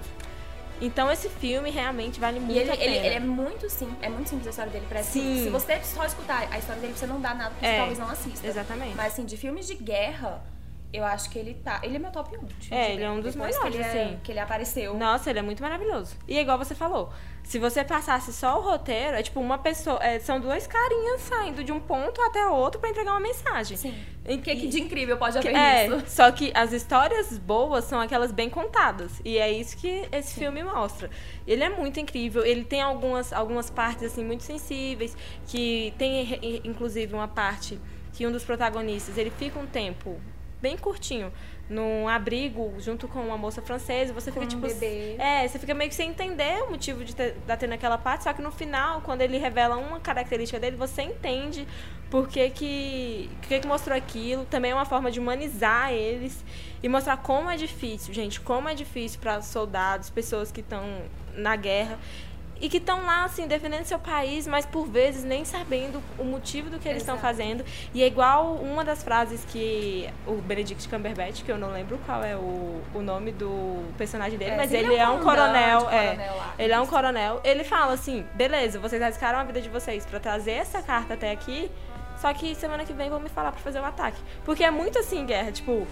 Então esse filme realmente vale muito E ele, a pena. ele, ele é muito simples, é muito simples a história dele. Parece Sim. se você só escutar a história dele, você não dá nada, porque você É, talvez não assista. exatamente. Mas assim, de filmes de guerra, eu acho que ele tá. Ele é meu top 1. de filmes É, ele é um dos melhores, que ele, é- assim. que ele apareceu. Nossa, ele é muito maravilhoso. E é igual você falou, se você passasse só o roteiro, é tipo uma pessoa. é, são dois carinhas saindo de um ponto até outro pra entregar uma mensagem. Sim. E- O que, que de incrível pode haver É, nisso? só que as histórias boas são aquelas bem contadas. E é isso que esse filme mostra. Ele é muito incrível. Ele tem algumas, algumas partes, assim, muito sensíveis. Que tem, inclusive, uma parte que um dos protagonistas, ele fica um tempo bem curtinho num abrigo junto com uma moça francesa. Você fica, Com um tipo... bebê. É, você fica meio que sem entender o motivo de ter, ter naquela parte. Só que no final, quando ele revela uma característica dele, você entende por que que, que que mostrou aquilo. Também é uma forma de humanizar eles e mostrar como é difícil, gente, como é difícil para soldados, pessoas que estão na guerra e que estão lá, assim, defendendo seu país, mas por vezes nem sabendo o motivo do que eles estão fazendo. E é igual uma das frases que o Benedict Cumberbatch, que eu não lembro qual é o, o nome do personagem dele, É, mas sempre ele é é um um coronel, é. coronel lá. Ele é um coronel. Ele fala assim: beleza, vocês arriscaram a vida de vocês pra trazer essa carta até aqui, só que semana que vem vão me falar pra fazer o ataque. Porque é muito assim, guerra, tipo.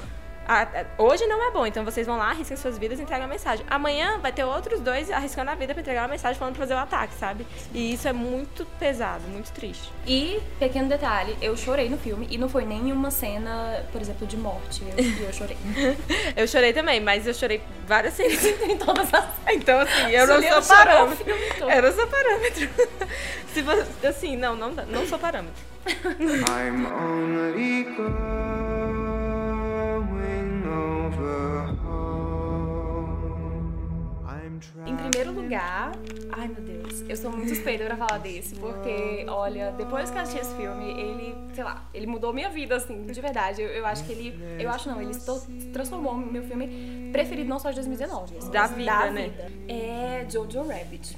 A- a- hoje não é bom, então vocês vão lá, arriscam suas vidas e entregam a mensagem. Amanhã vai ter outros dois arriscando a vida pra entregar uma mensagem falando pra fazer o ataque, sabe? E isso é muito pesado, muito triste. E, pequeno detalhe, eu chorei no filme e não foi nenhuma cena, por exemplo, de morte. Eu, e eu chorei. <laughs> Eu chorei também, mas eu chorei várias cenas. <laughs> em todas as. Então, assim, eu não sou parâmetro. Eu não sou parâmetro. <laughs> Se você, assim, não, não, não sou parâmetro. I'm only going primeiro lugar, ai meu Deus, eu sou muito suspeita pra falar desse, porque, olha, depois que eu assisti esse filme, ele, sei lá, ele mudou minha vida, assim, de verdade. Eu, eu acho que ele, eu acho não, ele transformou meu filme preferido não só de 2019, mas Da vida, né? vida. É Jojo Rabbit.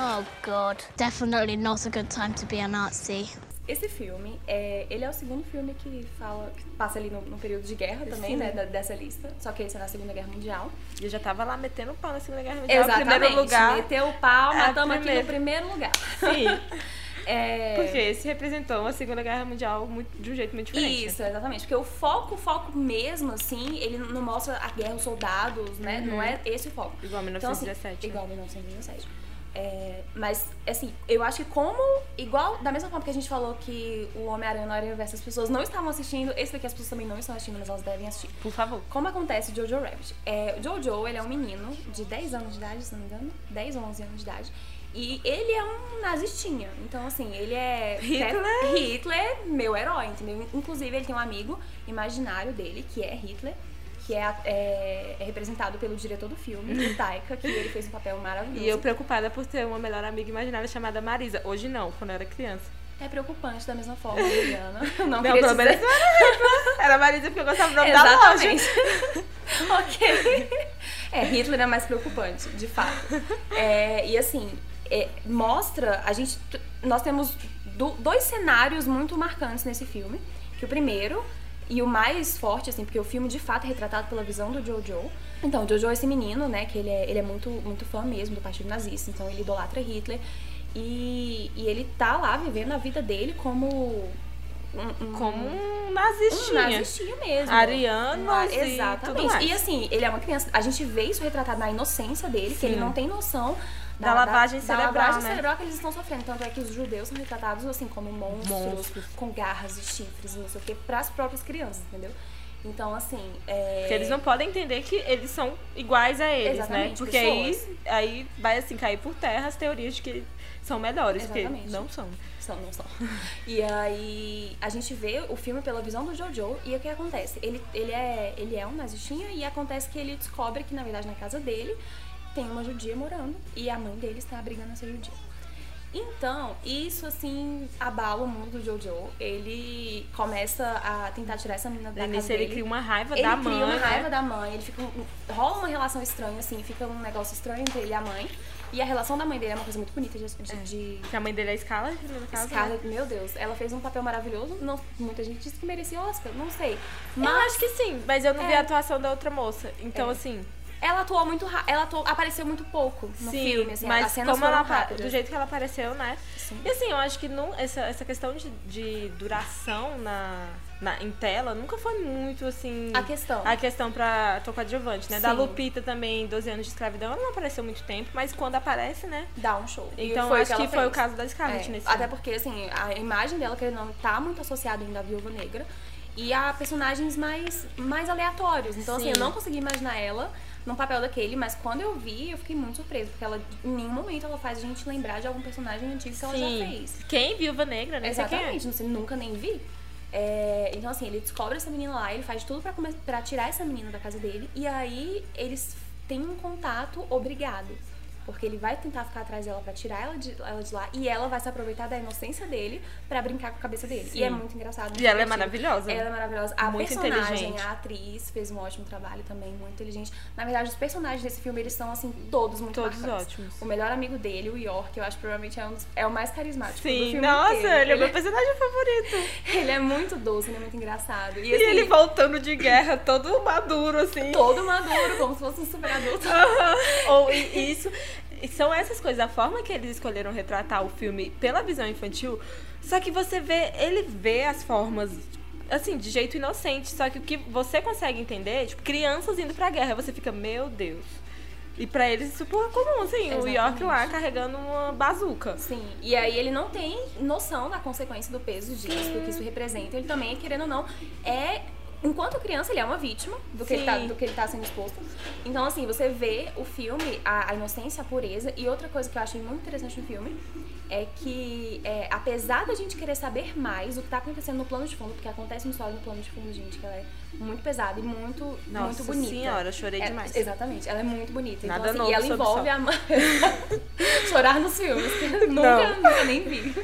Oh god, definitely not a good time to be a Nazi. Esse filme, é, ele é o segundo filme que fala, que passa ali no, no período de guerra também, Sim. né, da- dessa lista, só que esse é na Segunda Guerra Mundial. E eu já tava lá metendo pau na Segunda Guerra Mundial. Exatamente, primeiro lugar. meteu o pau, É, matamos aqui no primeiro lugar. Sim. <laughs> É... Porque esse representou a Segunda Guerra Mundial muito- de um jeito muito diferente. Isso, exatamente. Porque o foco, o foco mesmo, assim, ele não mostra a guerra, os soldados, né? Não é esse o foco. Uhum. Igual Então, assim, 1917, né? igual 1917. É, mas, assim, eu acho que como... Igual, da mesma forma que a gente falou que o Homem-Aranha no Aranha Verso as pessoas não estavam assistindo, esse daqui as pessoas também não estão assistindo, mas elas devem assistir. Por favor. Como acontece Jojo Rabbit? É, o Jojo, ele é um menino de 10 anos de idade, se não me engano. 10 ou 11 anos de idade. E ele é um nazistinha. Então, assim, ele é... Hitler? Hitler, meu herói, entendeu? Inclusive, ele tem um amigo imaginário dele, que é Hitler. Que é, é- é representado pelo diretor do filme, o Taika, que ele fez um papel maravilhoso. E eu preocupada por ter uma melhor amiga imaginária chamada Marisa. Hoje não, quando eu era criança. É preocupante da mesma forma, Juliana. <laughs> Não, Não, pelo menos dizer- era <laughs> Marisa porque eu gostava do nome da loja. <laughs> Ok. É, Hitler é mais preocupante, de fato. É, e assim, é, mostra, a gente. Nós temos do- dois cenários muito marcantes nesse filme. Que o primeiro, e o mais forte, assim, porque o filme de fato é retratado pela visão do Jojo. Então, o Jojo é esse menino, né, que ele é, ele é muito, muito fã mesmo do Partido Nazista, então ele idolatra Hitler. E, e ele tá lá vivendo a vida dele como. Um, um- Como um um nazistinha. nazistinha mesmo. Arianos Ah, tudo Exatamente. E assim, ele é uma criança. A gente vê isso retratado na inocência dele, que Sim. ele não tem noção Da lavagem da cerebral, lavagem né? cerebral que eles estão sofrendo. Tanto é que os judeus são retratados assim como monstros, Monstros. com garras e chifres e não sei o que, pras próprias crianças, entendeu? Então, assim. É... Porque eles não podem entender que eles são iguais a eles, né? Exatamente, Porque aí, pessoas. aí vai assim cair por terra as teorias de que são melhores, Exatamente. porque não são. São, não são. E aí a gente vê o filme pela visão do Jojo e o que acontece? Ele, ele, é, ele é um nazistinha e acontece que ele descobre que, na verdade, na casa dele tem uma judia morando e a mãe dele está brigando essa judia. Então, isso assim abala o mundo do Jojo. Ele começa a tentar tirar essa menina da No casa dele. ele cria uma raiva Ele da cria mãe, uma né? raiva da mãe, ele fica rola uma relação estranha assim, fica um negócio estranho entre ele e a mãe. E a relação da mãe dele é uma coisa muito bonita de, de, de Que a mãe dele é escala, no caso. Scarlett, meu Deus, ela fez um papel maravilhoso. Não, muita gente disse que merecia Oscar, não sei. Mas Eu acho que sim, mas eu não vi É. a atuação da outra moça. Então, É. assim, ela atuou muito ela atuou- apareceu muito pouco no sim, filme, assim, mas como ela, rápidas. do jeito que ela apareceu, né? Sim. E assim, eu acho que não, essa, essa questão de, de duração na, na, em tela nunca foi muito, assim... A questão. A questão pra ator coadjuvante, né? Da Sim. Lupita também, 12 anos de escravidão, ela não apareceu muito tempo, mas quando aparece, né? Dá um show. Então, foi acho que, ela foi o caso da Scarlett É, nesse Até filme. porque, assim, a imagem dela, que não tá muito associada ainda à Viúva Negra. E a personagens mais, mais aleatórios. Então, assim, Sim. eu não consegui imaginar ela num papel daquele, mas quando eu vi, eu fiquei muito surpresa. Porque ela, em nenhum momento, ela faz a gente lembrar de algum personagem antigo que ela já fez. Quem? Viúva Negra, né? Exatamente, sei, nunca nem vi. É, então, assim, ele descobre essa menina lá, ele faz tudo pra tirar essa menina da casa dele, e aí eles têm um contato obrigado. Porque ele vai tentar ficar atrás dela pra tirar ela de, ela de lá, e ela vai se aproveitar da inocência dele pra brincar com a cabeça dele. Sim. E é muito engraçado. muito E ela é maravilhosa. Ela é maravilhosa. A Muito personagem, a atriz, fez um ótimo trabalho também, muito inteligente. Na verdade, os personagens desse filme, eles são, assim, todos muito Todos marcantes. ótimos. O melhor amigo dele, o York, eu acho que provavelmente é, um dos- é o mais carismático do Sim, filme nossa, inteiro. ele é meu personagem favorito. <laughs> Ele é muito doce, ele é muito engraçado. E, E assim, ele voltando de guerra, todo maduro, assim. todo maduro, como se fosse um super adulto. <laughs> Ou e isso. São essas coisas, a forma que eles escolheram retratar o filme pela visão infantil. Só que você vê, ele vê as formas. Assim, de jeito inocente. Só que o que você consegue entender, tipo, crianças indo pra guerra, você fica, meu Deus. E pra eles isso é comum, assim, o York lá Exatamente. carregando uma bazuca. Sim, e aí ele não tem noção da consequência do peso disso, do que isso representa. Ele também, querendo ou não, é. Enquanto criança, ele é uma vítima do que, ele tá, do que ele tá sendo exposto. Então, assim, você vê o filme, a, a inocência, a pureza. E outra coisa que eu achei muito interessante no filme é que, é, apesar da gente querer saber mais do que tá acontecendo no plano de fundo, porque acontece uma história no plano de fundo, gente, que ela é muito pesada e muito, Nossa muito bonita. senhora, eu chorei É, demais. Exatamente, ela é muito bonita. Nada então, assim, novo e ela o envolve a mãe. <laughs> Chorar nos filmes, que eu nunca, nunca nem vi.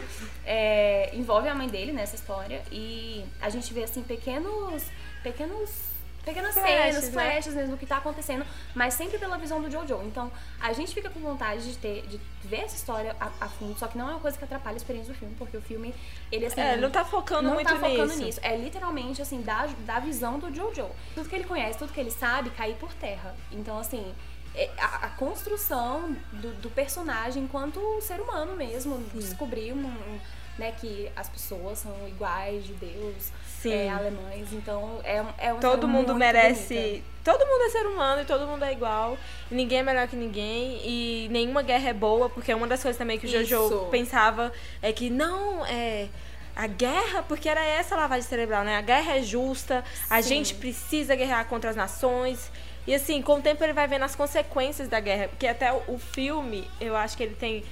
É, envolve a mãe dele nessa história e a gente vê assim pequenos. Pequenos. Pequenas Flashes, cenas, né? flashes mesmo do que tá acontecendo, mas sempre pela visão do Jojo. Então, a gente fica com vontade de ter, de ver essa história a, a fundo, só que não é uma coisa que atrapalha a experiência do filme, porque o filme, ele assim. É, não tá focando não muito tá focando nisso. nisso. É literalmente, assim, da, da visão do Jojo. Tudo que ele conhece, tudo que ele sabe, cair por terra. Então, assim, é a, a construção do, do personagem enquanto ser humano mesmo. Descobrir um, um, né, que as pessoas são iguais, judeus, Sim. É, alemães. Então, é, é uma Todo mundo merece. bonita. Todo mundo é ser humano e todo mundo é igual. Ninguém é melhor que ninguém. E nenhuma guerra é boa, porque uma das coisas também que o Jojo Isso. pensava é que não, é. A guerra, porque era essa a lavagem cerebral, né? A guerra é justa, a Sim. gente precisa guerrear contra as nações. E assim, com o tempo ele vai vendo as consequências da guerra. Porque até o, o filme, eu acho que ele tem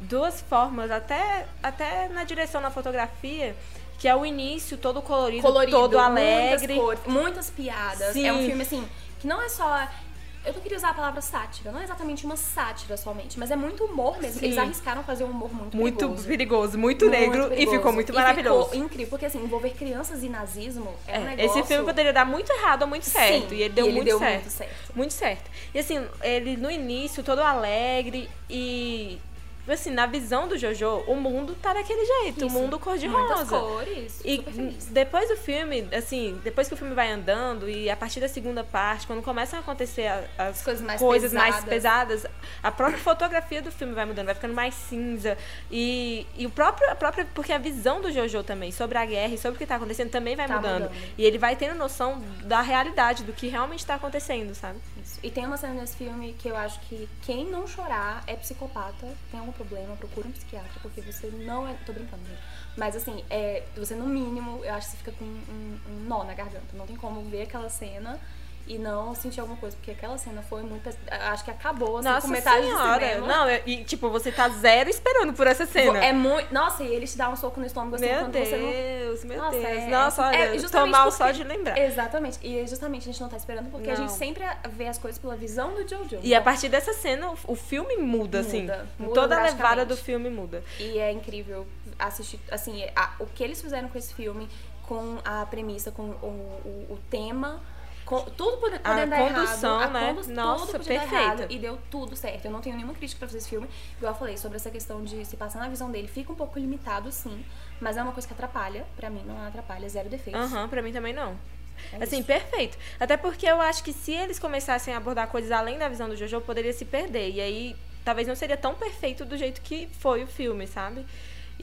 duas formas, até, até na direção na fotografia, que é o início todo colorido, colorido, todo alegre. Muitas, cores, muitas piadas. Sim. É um filme, assim, que não é só. Eu não queria usar a palavra sátira, não é exatamente uma sátira somente, mas é muito humor mesmo. Sim. Eles arriscaram fazer um humor muito, Muito perigoso. perigoso, muito, Muito negro e perigoso. ficou muito E maravilhoso. ficou incrível, porque assim, envolver crianças e nazismo é, um É, negócio... Esse filme poderia dar muito errado ou muito certo. Sim, e ele deu, e ele muito, deu certo. muito certo. Muito certo. E assim, ele no início, todo alegre e. Assim, na visão do Jojo, o mundo tá daquele jeito, o Isso. mundo Muitas cor-de-rosa. cores, E super feliz. depois do filme, assim, depois que o filme vai andando e a partir da segunda parte, quando começam a acontecer as Coisas mais coisas mais pesadas. pesadas, a própria fotografia do filme vai mudando, vai ficando mais cinza. E, e o próprio, a própria. Porque a visão do Jojo também sobre a guerra e sobre o que tá acontecendo também vai Tá mudando. mudando. E ele vai tendo noção da realidade, do que realmente tá acontecendo, sabe? Isso. E tem uma cena nesse filme que eu acho que quem não chorar é psicopata, tem algum problema, procura um psiquiatra, porque você não é. Tô brincando, gente. Mas assim, é, você no mínimo, eu acho que você fica com um, um nó na garganta. Não tem como ver aquela cena e não sentir alguma coisa, porque aquela cena foi muito. Acho que acabou, assim, Nossa com metade senhora. do cinema. Não, é- e tipo, você tá zero esperando por essa cena. É muito. Nossa, e ele te dá um soco no estômago assim Meu quando você não. Deus, meu Nossa, Deus. é- Nossa, olha, é tô mal porque- só de lembrar. Exatamente. E justamente a gente não tá esperando porque a Não. gente sempre vê as coisas pela visão do Jojo. E a partir dessa cena, o- filme muda, assim. Muda, muda Toda a levada do filme muda. E é incrível assistir, assim, a- o que eles fizeram com esse filme, com a premissa, com o, o, o tema, tudo pode- podendo dar condução, errado. né? A condu- Nossa, tudo dar errado e deu tudo certo. Eu não tenho nenhuma crítica pra fazer esse filme. Igual eu falei, sobre essa questão de se passar na visão dele, fica um pouco limitado, sim. Mas é uma coisa que atrapalha. Pra mim, não atrapalha, zero defeitos. Aham, pra mim também não. É assim, isso. perfeito. Até porque eu acho que se eles começassem a abordar coisas além da visão do Jojo, poderia se perder. E aí, talvez não seria tão perfeito do jeito que foi o filme, sabe?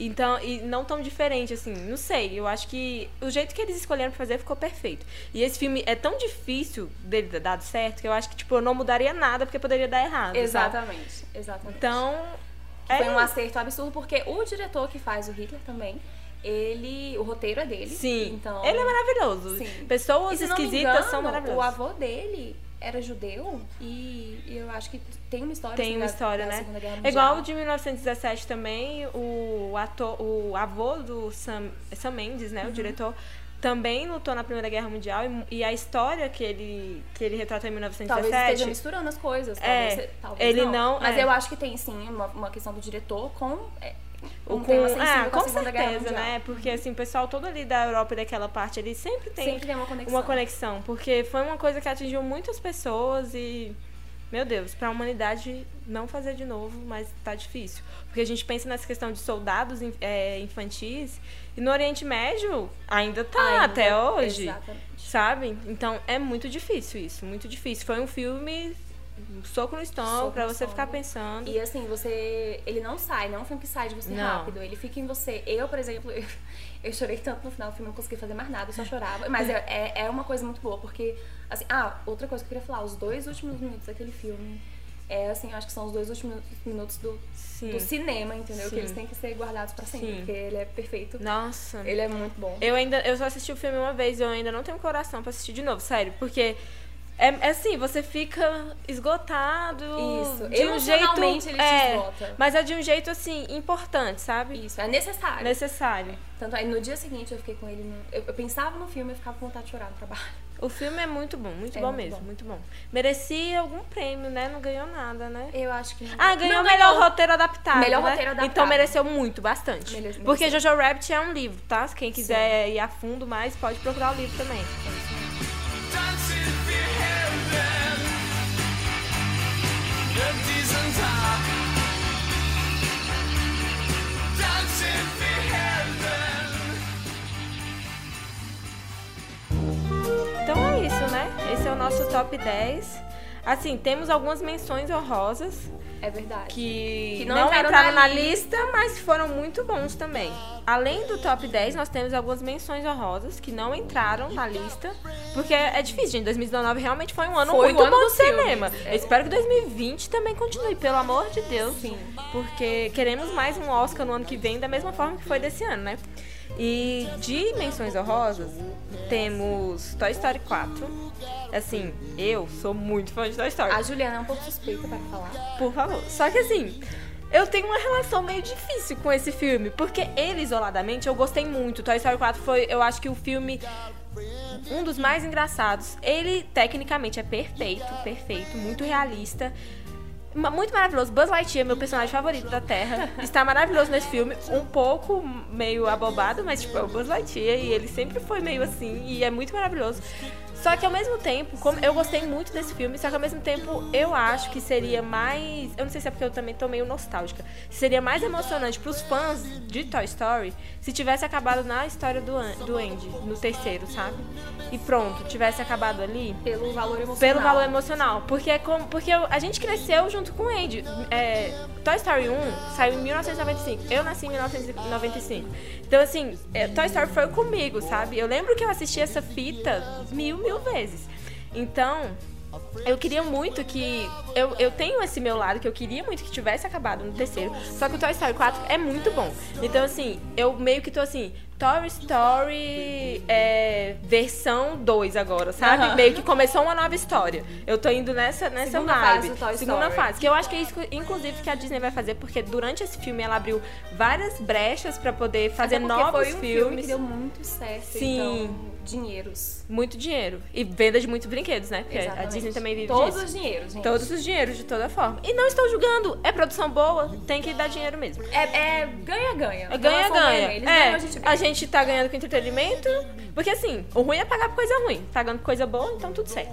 Então, e não tão diferente, assim, não sei. Eu acho que o jeito que eles escolheram pra fazer ficou perfeito. E esse filme é tão difícil dele ter dado certo que eu acho que, tipo, eu não mudaria nada porque poderia dar errado. sabe? Exatamente, exatamente. Então. Foi um é acerto absurdo, porque o diretor que faz o Hitler também, ele. O roteiro é dele. Sim. Então. Ele é maravilhoso. Sim. Pessoas esquisitas engano, são maravilhosas. O avô dele era judeu e e eu acho que tem uma história Tem uma da- história, da né? Segunda Guerra É Mundial. igual o de 1917 também, o ator, o avô do Sam, Sam Mendes, Uhum. né, o diretor, também lutou na Primeira Guerra Mundial e, e a história que ele que ele retratou em Talvez 1917 esteja misturando as coisas. É, Talvez, talvez ele não. não- Mas é. eu acho que tem sim uma, uma questão do diretor com. É, o um com, ah, com, com certeza, né? Porque assim, o pessoal todo ali da Europa e daquela parte, ele sempre tem Sempre tem uma conexão. uma conexão, porque foi uma coisa que atingiu muitas pessoas e meu Deus, para a humanidade não fazer de novo, mas tá difícil. Porque a gente pensa nessa questão de soldados é, infantis e no Oriente Médio ainda tá Ainda, até hoje, exatamente. sabe? Então é muito difícil isso, muito difícil. Foi um filme um soco no estômago no você ficar pensando. E assim, você. Ele não sai, não é um filme que sai de você Não. rápido. Ele fica em você. Eu, por exemplo, <laughs> eu, eu chorei tanto no final do filme, não consegui fazer mais nada, eu só chorava. Mas é, é, é uma coisa muito boa, porque. Assim, ah, outra coisa que eu queria falar, os dois últimos minutos daquele filme. É assim, eu acho que são os dois últimos minutos do, do cinema, entendeu? Sim. Que eles têm que ser guardados pra sempre, Sim. porque ele é perfeito. Nossa. Ele é muito bom. Eu ainda eu só assisti o filme uma vez e eu ainda não tenho coração pra assistir de novo, sério, porque é, é assim, você fica esgotado Isso. de um jeito, ele é, esgota. mas é de um jeito assim importante, sabe? Isso, é necessário. Necessário. Tanto aí, no dia seguinte eu fiquei com ele. No, eu, eu pensava no filme e ficava com vontade de chorar no trabalho. O filme é muito bom, muito É bom muito mesmo, bom. muito bom. Merecia algum prêmio, né? Não ganhou nada, né? Eu acho que. Ah, ganhou Não melhor ganhou. roteiro adaptado. Melhor né? roteiro adaptado. Então mereceu muito, bastante. Mere- mereceu. Porque Jojo Rabbit é um livro, tá? Quem quiser ir a fundo mais, pode procurar o livro também. Então é o nosso top 10. Assim, temos algumas menções honrosas É verdade. que, Que não, não entraram, entraram na na lista, mas foram muito bons também. Além do top 10, nós temos algumas menções honrosas que não entraram na lista, porque é difícil, gente. 2019 realmente foi um ano Foi muito ano bom filmes. cinema. Eu espero que 2020 também continue, pelo amor de Deus. Sim. Porque queremos mais um Oscar no ano que vem, da mesma forma que foi desse ano, né? E de menções honrosas, temos Toy Story 4. Assim, eu sou muito fã de Toy Story. A Juliana é um pouco suspeita para falar. Por favor. Só que assim, eu tenho uma relação meio difícil com esse filme, porque ele isoladamente eu gostei muito. Toy Story 4 foi, eu acho que o filme um dos mais engraçados. Ele tecnicamente é perfeito, perfeito, muito realista. Muito maravilhoso. Buzz Lightyear, meu personagem favorito da Terra, está maravilhoso nesse filme. Um pouco meio abobado, mas tipo, é o Buzz Lightyear e ele sempre foi meio assim e é muito maravilhoso. Só que ao mesmo tempo, como eu gostei muito desse filme, só que ao mesmo tempo eu acho que seria mais. Eu não sei se é porque eu também tô meio nostálgica. Seria mais emocionante pros fãs de Toy Story se tivesse acabado na história do, do Andy, no terceiro, sabe? E pronto, tivesse acabado ali. Pelo valor emocional. Pelo valor emocional. Porque, é como, porque a gente cresceu junto com o Andy. É, Toy Story 1 saiu em 1995. Eu nasci em 1995. Então, assim, é, Toy Story foi comigo, sabe? Eu lembro que eu assisti essa fita mil, mil vezes. Então, eu queria muito que. Eu, eu tenho esse meu lado que eu queria muito que tivesse acabado no terceiro. Só que o Toy Story 4 é muito bom. Então, assim, eu meio que tô assim. Toy Story é, versão 2 agora, sabe? Aham. Meio que começou uma nova história. Eu tô indo nessa, nessa Segunda vibe. fase Segunda Story. fase. Que eu acho que é isso, inclusive, que a Disney vai fazer, porque durante esse filme ela abriu várias brechas pra poder fazer novos foi um filme filmes. que deu muito certo. Sim. Então, dinheiros. Muito dinheiro. E venda de muitos brinquedos, né? Porque a Exatamente. Disney também vive Todos disso. os dinheiros, gente. Todos os dinheiros, de toda forma. E não estou julgando. É produção boa, tem que dar dinheiro mesmo. É é ganha-ganha. É ganha-ganha. É, ganham, a gente ganha. a gente tá ganhando com entretenimento. Porque assim, o ruim é pagar por coisa ruim. Pagando por coisa boa, então tudo certo.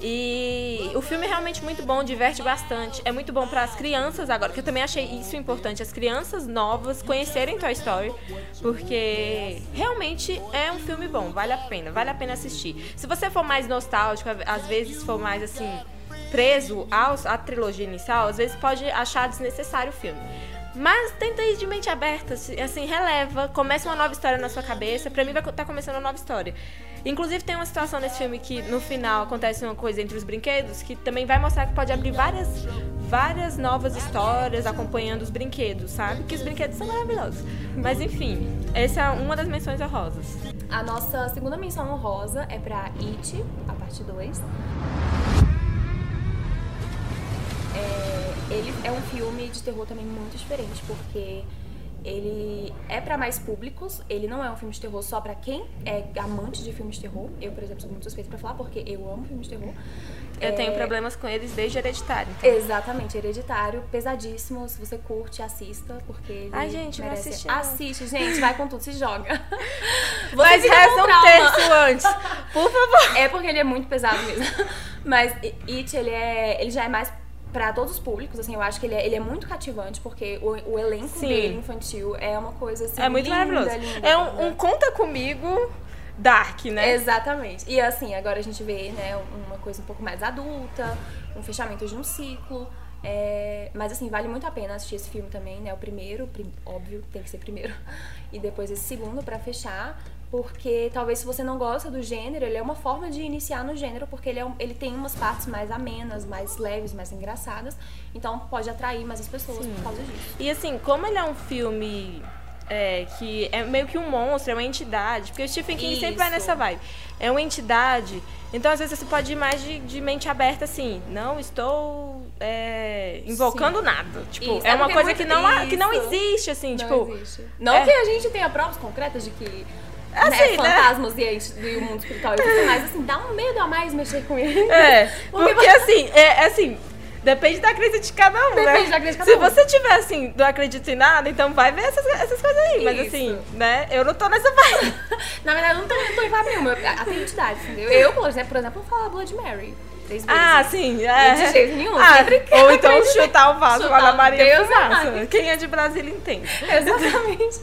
E o filme é realmente muito bom, diverte bastante. É muito bom para as crianças agora, que eu também achei isso importante. As crianças novas conhecerem Toy Story. Porque realmente é um filme bom, vale a pena, vale a pena assistir. Se você for mais nostálgico, às vezes for mais assim, preso aos- à trilogia inicial, às vezes pode achar desnecessário o filme. Mas tenta ir de mente aberta, assim, releva, começa uma nova história na sua cabeça. Pra mim vai estar começando uma nova história. Inclusive tem uma situação nesse filme que no final acontece uma coisa entre os brinquedos que também vai mostrar que pode abrir várias várias novas histórias acompanhando os brinquedos, sabe? Que os brinquedos são maravilhosos. Mas enfim, essa é uma das menções honrosas. A nossa segunda menção honrosa é pra It, a parte 2. É, ele é um filme de terror também muito diferente, porque ele é pra mais públicos, ele não é um filme de terror só pra quem é amante de filmes de terror. Eu, por exemplo, sou muito suspeita pra falar, porque eu amo filmes de terror. Eu É, tenho problemas com eles desde hereditário. então. Exatamente, hereditário, pesadíssimo. Se você curte, assista, porque ele Ai, gente, merece. assistir, não. Assiste, gente, vai com tudo, se joga. <laughs> Você Mas com um terço antes. Por favor. É porque ele é muito pesado mesmo. <laughs> Mas It, ele, é, ele já é mais pra todos os públicos, assim, eu acho que ele é, ele é muito cativante, porque o, o elenco Sim. dele infantil é uma coisa assim. É muito linda, maravilhoso. linda, é um, um conta comigo dark, né? Exatamente. E assim, agora a gente vê, né, uma coisa um pouco mais adulta, um fechamento de um ciclo. é, Mas assim, vale muito a pena assistir esse filme também, né? O primeiro, prim- óbvio, tem que ser primeiro. <laughs> E depois esse segundo pra fechar. Porque talvez se você não gosta do gênero, ele é uma forma de iniciar no gênero, porque ele, é um- ele tem umas partes mais amenas, mais leves, mais engraçadas. Então pode atrair mais as pessoas por causa disso. E assim, como ele é um filme é, que é meio que um monstro, é uma entidade, porque o Stephen King sempre vai Isso. nessa vibe. É uma entidade, então às vezes você pode ir mais de, de mente aberta assim, não estou é, invocando Sim. nada. Tipo, Isso, é é uma porque coisa muito- que não, que não isso. existe, assim, tipo. não existe. Não é. que a gente tenha provas concretas de que Assim, né, né? fantasmas e, e o mundo espiritual existem, mas assim, dá um medo a mais mexer com ele. É, <laughs> Porque porque assim, é assim, depende da crise de cada um, né? Depende da crise de cada Se um. você tiver assim, não acredita em nada, então vai ver essas, essas coisas aí. Mas Isso. assim, né? Eu não tô nessa vibe. <laughs> Na verdade, eu não tô, não tô em vibe nenhuma. Até entidade, entendeu? Eu, por exemplo, por exemplo, vou falar Blood Mary. Vezes. Ah, sim. É. De jeito nenhum, Ah, ou então acredito- chutar o vaso lá Chutar na o Maria Deus. Quem é de Brasília entende. <laughs> Exatamente.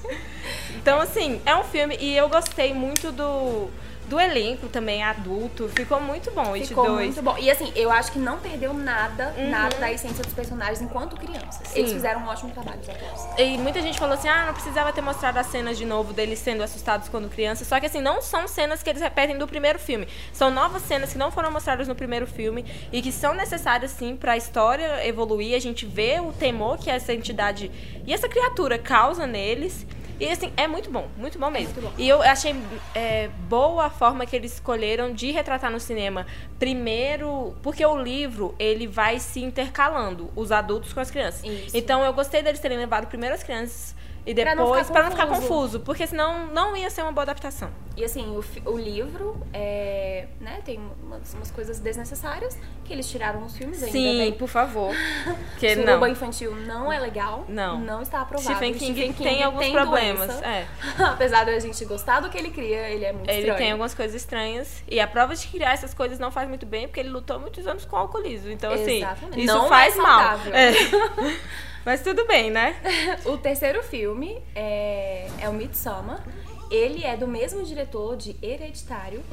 Então, assim, é um filme e eu gostei muito do, do elenco também adulto. Ficou muito bom, It Ficou 2. muito bom. E assim, eu acho que não perdeu nada, nada da essência dos personagens enquanto crianças. Eles Sim. fizeram um ótimo trabalho, os atores. E muita gente falou assim: ah, não precisava ter mostrado as cenas de novo deles sendo assustados quando crianças. Só que assim, não são cenas que eles repetem do primeiro filme. São novas cenas que não foram mostradas no primeiro filme e que são necessárias, sim, pra história evoluir. A gente vê o temor que essa entidade e essa criatura causa neles. E assim, é muito bom, muito bom mesmo. muito bom. E eu achei é, boa a forma que eles escolheram de retratar no cinema. Primeiro, porque o livro, ele vai se intercalando, os adultos com as crianças. Isso. Então eu gostei deles terem levado primeiro as crianças e não depois, ficar pra não ficar confuso. porque senão não ia ser uma boa adaptação. E assim, o, o livro é, né, tem umas, umas coisas desnecessárias que eles tiraram nos filmes ainda. Sim, bem. por favor. <laughs> Porque Suruba não. infantil não é legal. Não. Não está aprovado. Stephen O King tem alguns problemas, doença. é. <laughs> Apesar de a gente gostar do que ele cria, ele é muito Ele estranho. tem algumas coisas estranhas. E a prova de criar essas coisas não faz muito bem, porque ele lutou muitos anos com alcoolismo. Então, assim, Exatamente. isso Não é faz mal. saudável. É. <laughs> Mas tudo bem, né? <laughs> O terceiro filme é, é o Midsommar. Ele é do mesmo diretor de Hereditário.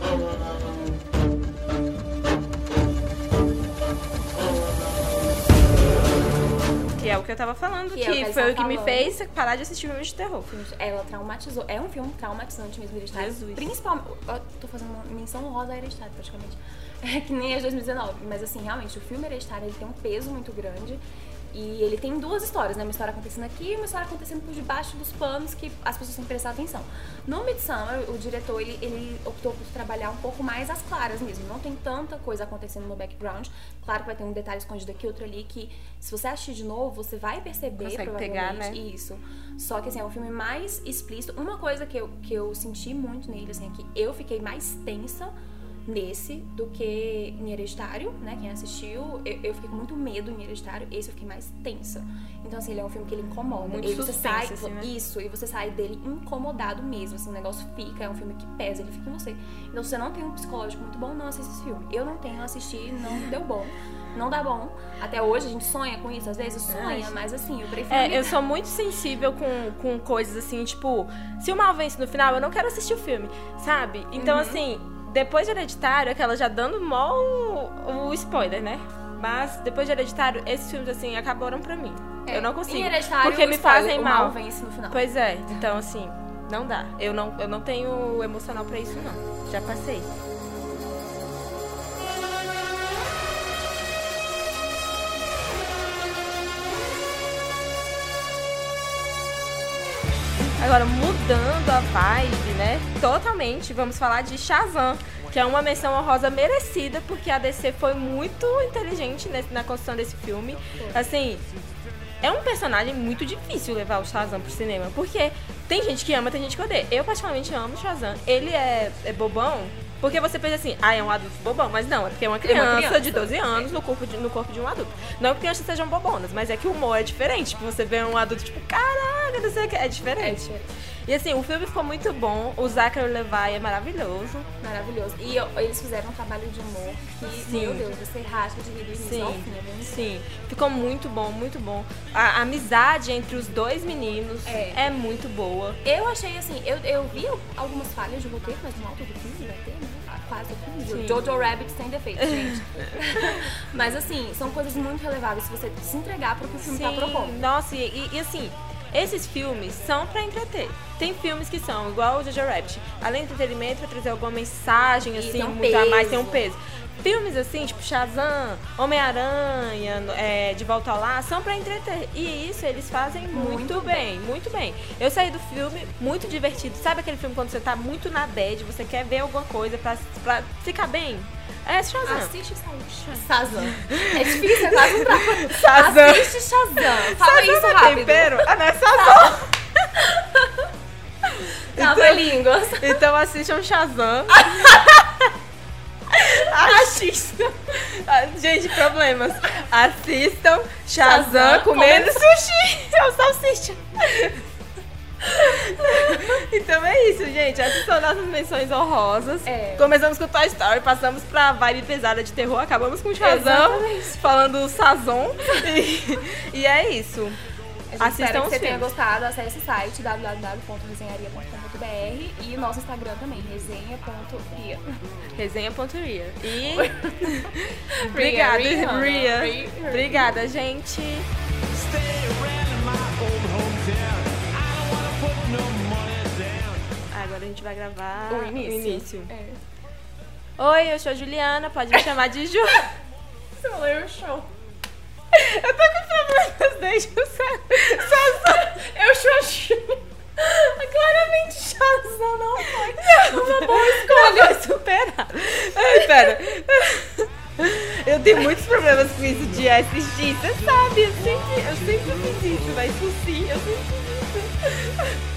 Que é o que eu tava falando, Que que, é o que foi o que estavam me falando. fez parar de assistir filmes de terror. Ela traumatizou. É um filme traumatizante mesmo, Hereditário. Jesus. Principalmente. Eu tô fazendo uma menção honrosa a Hereditário, praticamente. <laughs> É que nem é de 2019. Mas assim, realmente, o filme Hereditário ele tem um peso muito grande. E ele tem duas histórias, né? Uma história acontecendo aqui e uma história acontecendo por debaixo dos panos que as pessoas têm que prestar atenção. No Midsummer, o diretor, ele, ele optou por trabalhar um pouco mais as claras mesmo. Não tem tanta coisa acontecendo no background. Claro que vai ter um detalhe escondido aqui, outro ali, que se você assistir de novo, você vai perceber, Consegue provavelmente. pegar, né? Isso. Só que, assim, é um filme mais explícito. Uma coisa que eu, que eu senti muito nele, assim, é que eu fiquei mais tensa nesse do que em Hereditário, né? Quem assistiu, eu, eu fiquei com muito medo em Hereditário, esse eu fiquei mais tensa. Então, assim, ele é um filme que ele incomoda. Muito e você suspense, sai, assim, né? Isso, e você sai dele incomodado mesmo, assim, o negócio fica, é um filme que pesa, ele fica em você. Então, se você não tem um psicológico muito bom, não assista esse filme. Eu não tenho, assisti, não deu bom. Não dá bom. Até hoje a gente sonha com isso, às vezes sonha, mas assim, eu prefiro. É, eu sou muito sensível com, com coisas assim, tipo, se o mal vence no final, eu não quero assistir o filme, sabe? Então, assim, depois de Hereditário, aquela já dando mó o, o spoiler, né? Mas depois de Hereditário, esses filmes, assim, acabaram pra mim. É, eu não em consigo. Hereditário, Porque me fazem mal. mal vence no final. Pois é, então, assim, não dá. Eu não, eu não tenho emocional pra isso, não. Já passei. Agora, mudando a vibe, né? Totalmente, vamos falar de Shazam, que é uma menção honrosa merecida, porque a DC foi muito inteligente nesse- na construção desse filme. Assim, é um personagem muito difícil levar o Shazam pro cinema, porque tem gente que ama, tem gente que odeia. Eu particularmente amo o Shazam. Ele é, é bobão, porque você pensa assim, ah, é um adulto bobão, mas não, é porque é uma criança, criança. de 12 anos no corpo de, no corpo de um adulto. Não que crianças sejam bobonas, mas é que o humor é diferente. Tipo, você vê um adulto, tipo, caraca, não sei o que, é diferente. É diferente. E assim, o filme ficou muito bom, o Zachary Levi é maravilhoso. Maravilhoso. E eles fizeram um trabalho de humor que, Sim. meu Deus, você rasga de rir do início ao Sim, fim. é sim. Ficou muito bom, muito bom. A amizade entre os dois meninos É. é, muito boa. Eu achei assim, eu, eu vi algumas falhas de roteiro, mas no alto do filme vai ter, né? Ah, Quase o. Sim. Jojo Rabbit tem defeito, gente. <laughs> <laughs> mas assim, são coisas muito releváveis se você se entregar pro que o filme tá propondo. Nossa, e- e assim, esses filmes são pra entreter. Tem filmes que são igual o Jojo Rabbit. Além do entretenimento, pra trazer alguma mensagem, assim, um muito a mais, tem um peso. peso. Filmes assim, tipo Shazam, Homem-Aranha, é, De Volta ao Lar, são pra entreter. E isso eles fazem muito, Muito bem, muito bem. Eu saí do filme muito divertido. Sabe aquele filme quando você tá muito na bad, você quer ver alguma coisa pra, pra ficar bem? É Shazam. Assiste Shazam. É difícil, é quase um trabalho. Shazam. Assiste Shazam. Fala Shazam isso é rápido. tempero? Ah, não, é Shazam. <laughs> Trava línguas. Então assistam Shazam. <laughs> Assistam. Ah, Gente, problemas. Assistam Shazam, Shazam comendo sushi. É o salsicha. <laughs> Então é isso, gente. Essas são nossas menções honrosas. É. Começamos com Toy Story, passamos pra vibe pesada de terror, acabamos com Shazam, Exatamente. falando Sazon. E, e é isso. Assistam que você tenha gostado. Acesse o site www.resenharia.com.br e o nosso Instagram também, resenha.ria. Resenha.ria. E. <laughs> <laughs> Obrigada, Ria, Ria. Ria. Obrigada, gente. Agora a gente vai gravar O início. É. Oi, eu sou a Juliana, pode me chamar de Ju. Você falou eu show. Eu tô com problemas o Sa- Sazon. Eu xoxi. <laughs> Claramente Shazam não foi. Uma boa escolha. Vai superar. Ai, pera. Eu tenho muitos problemas com isso de assistir, você sabe. Eu sempre, eu sempre fiz isso, mas sim, eu sempre fiz isso.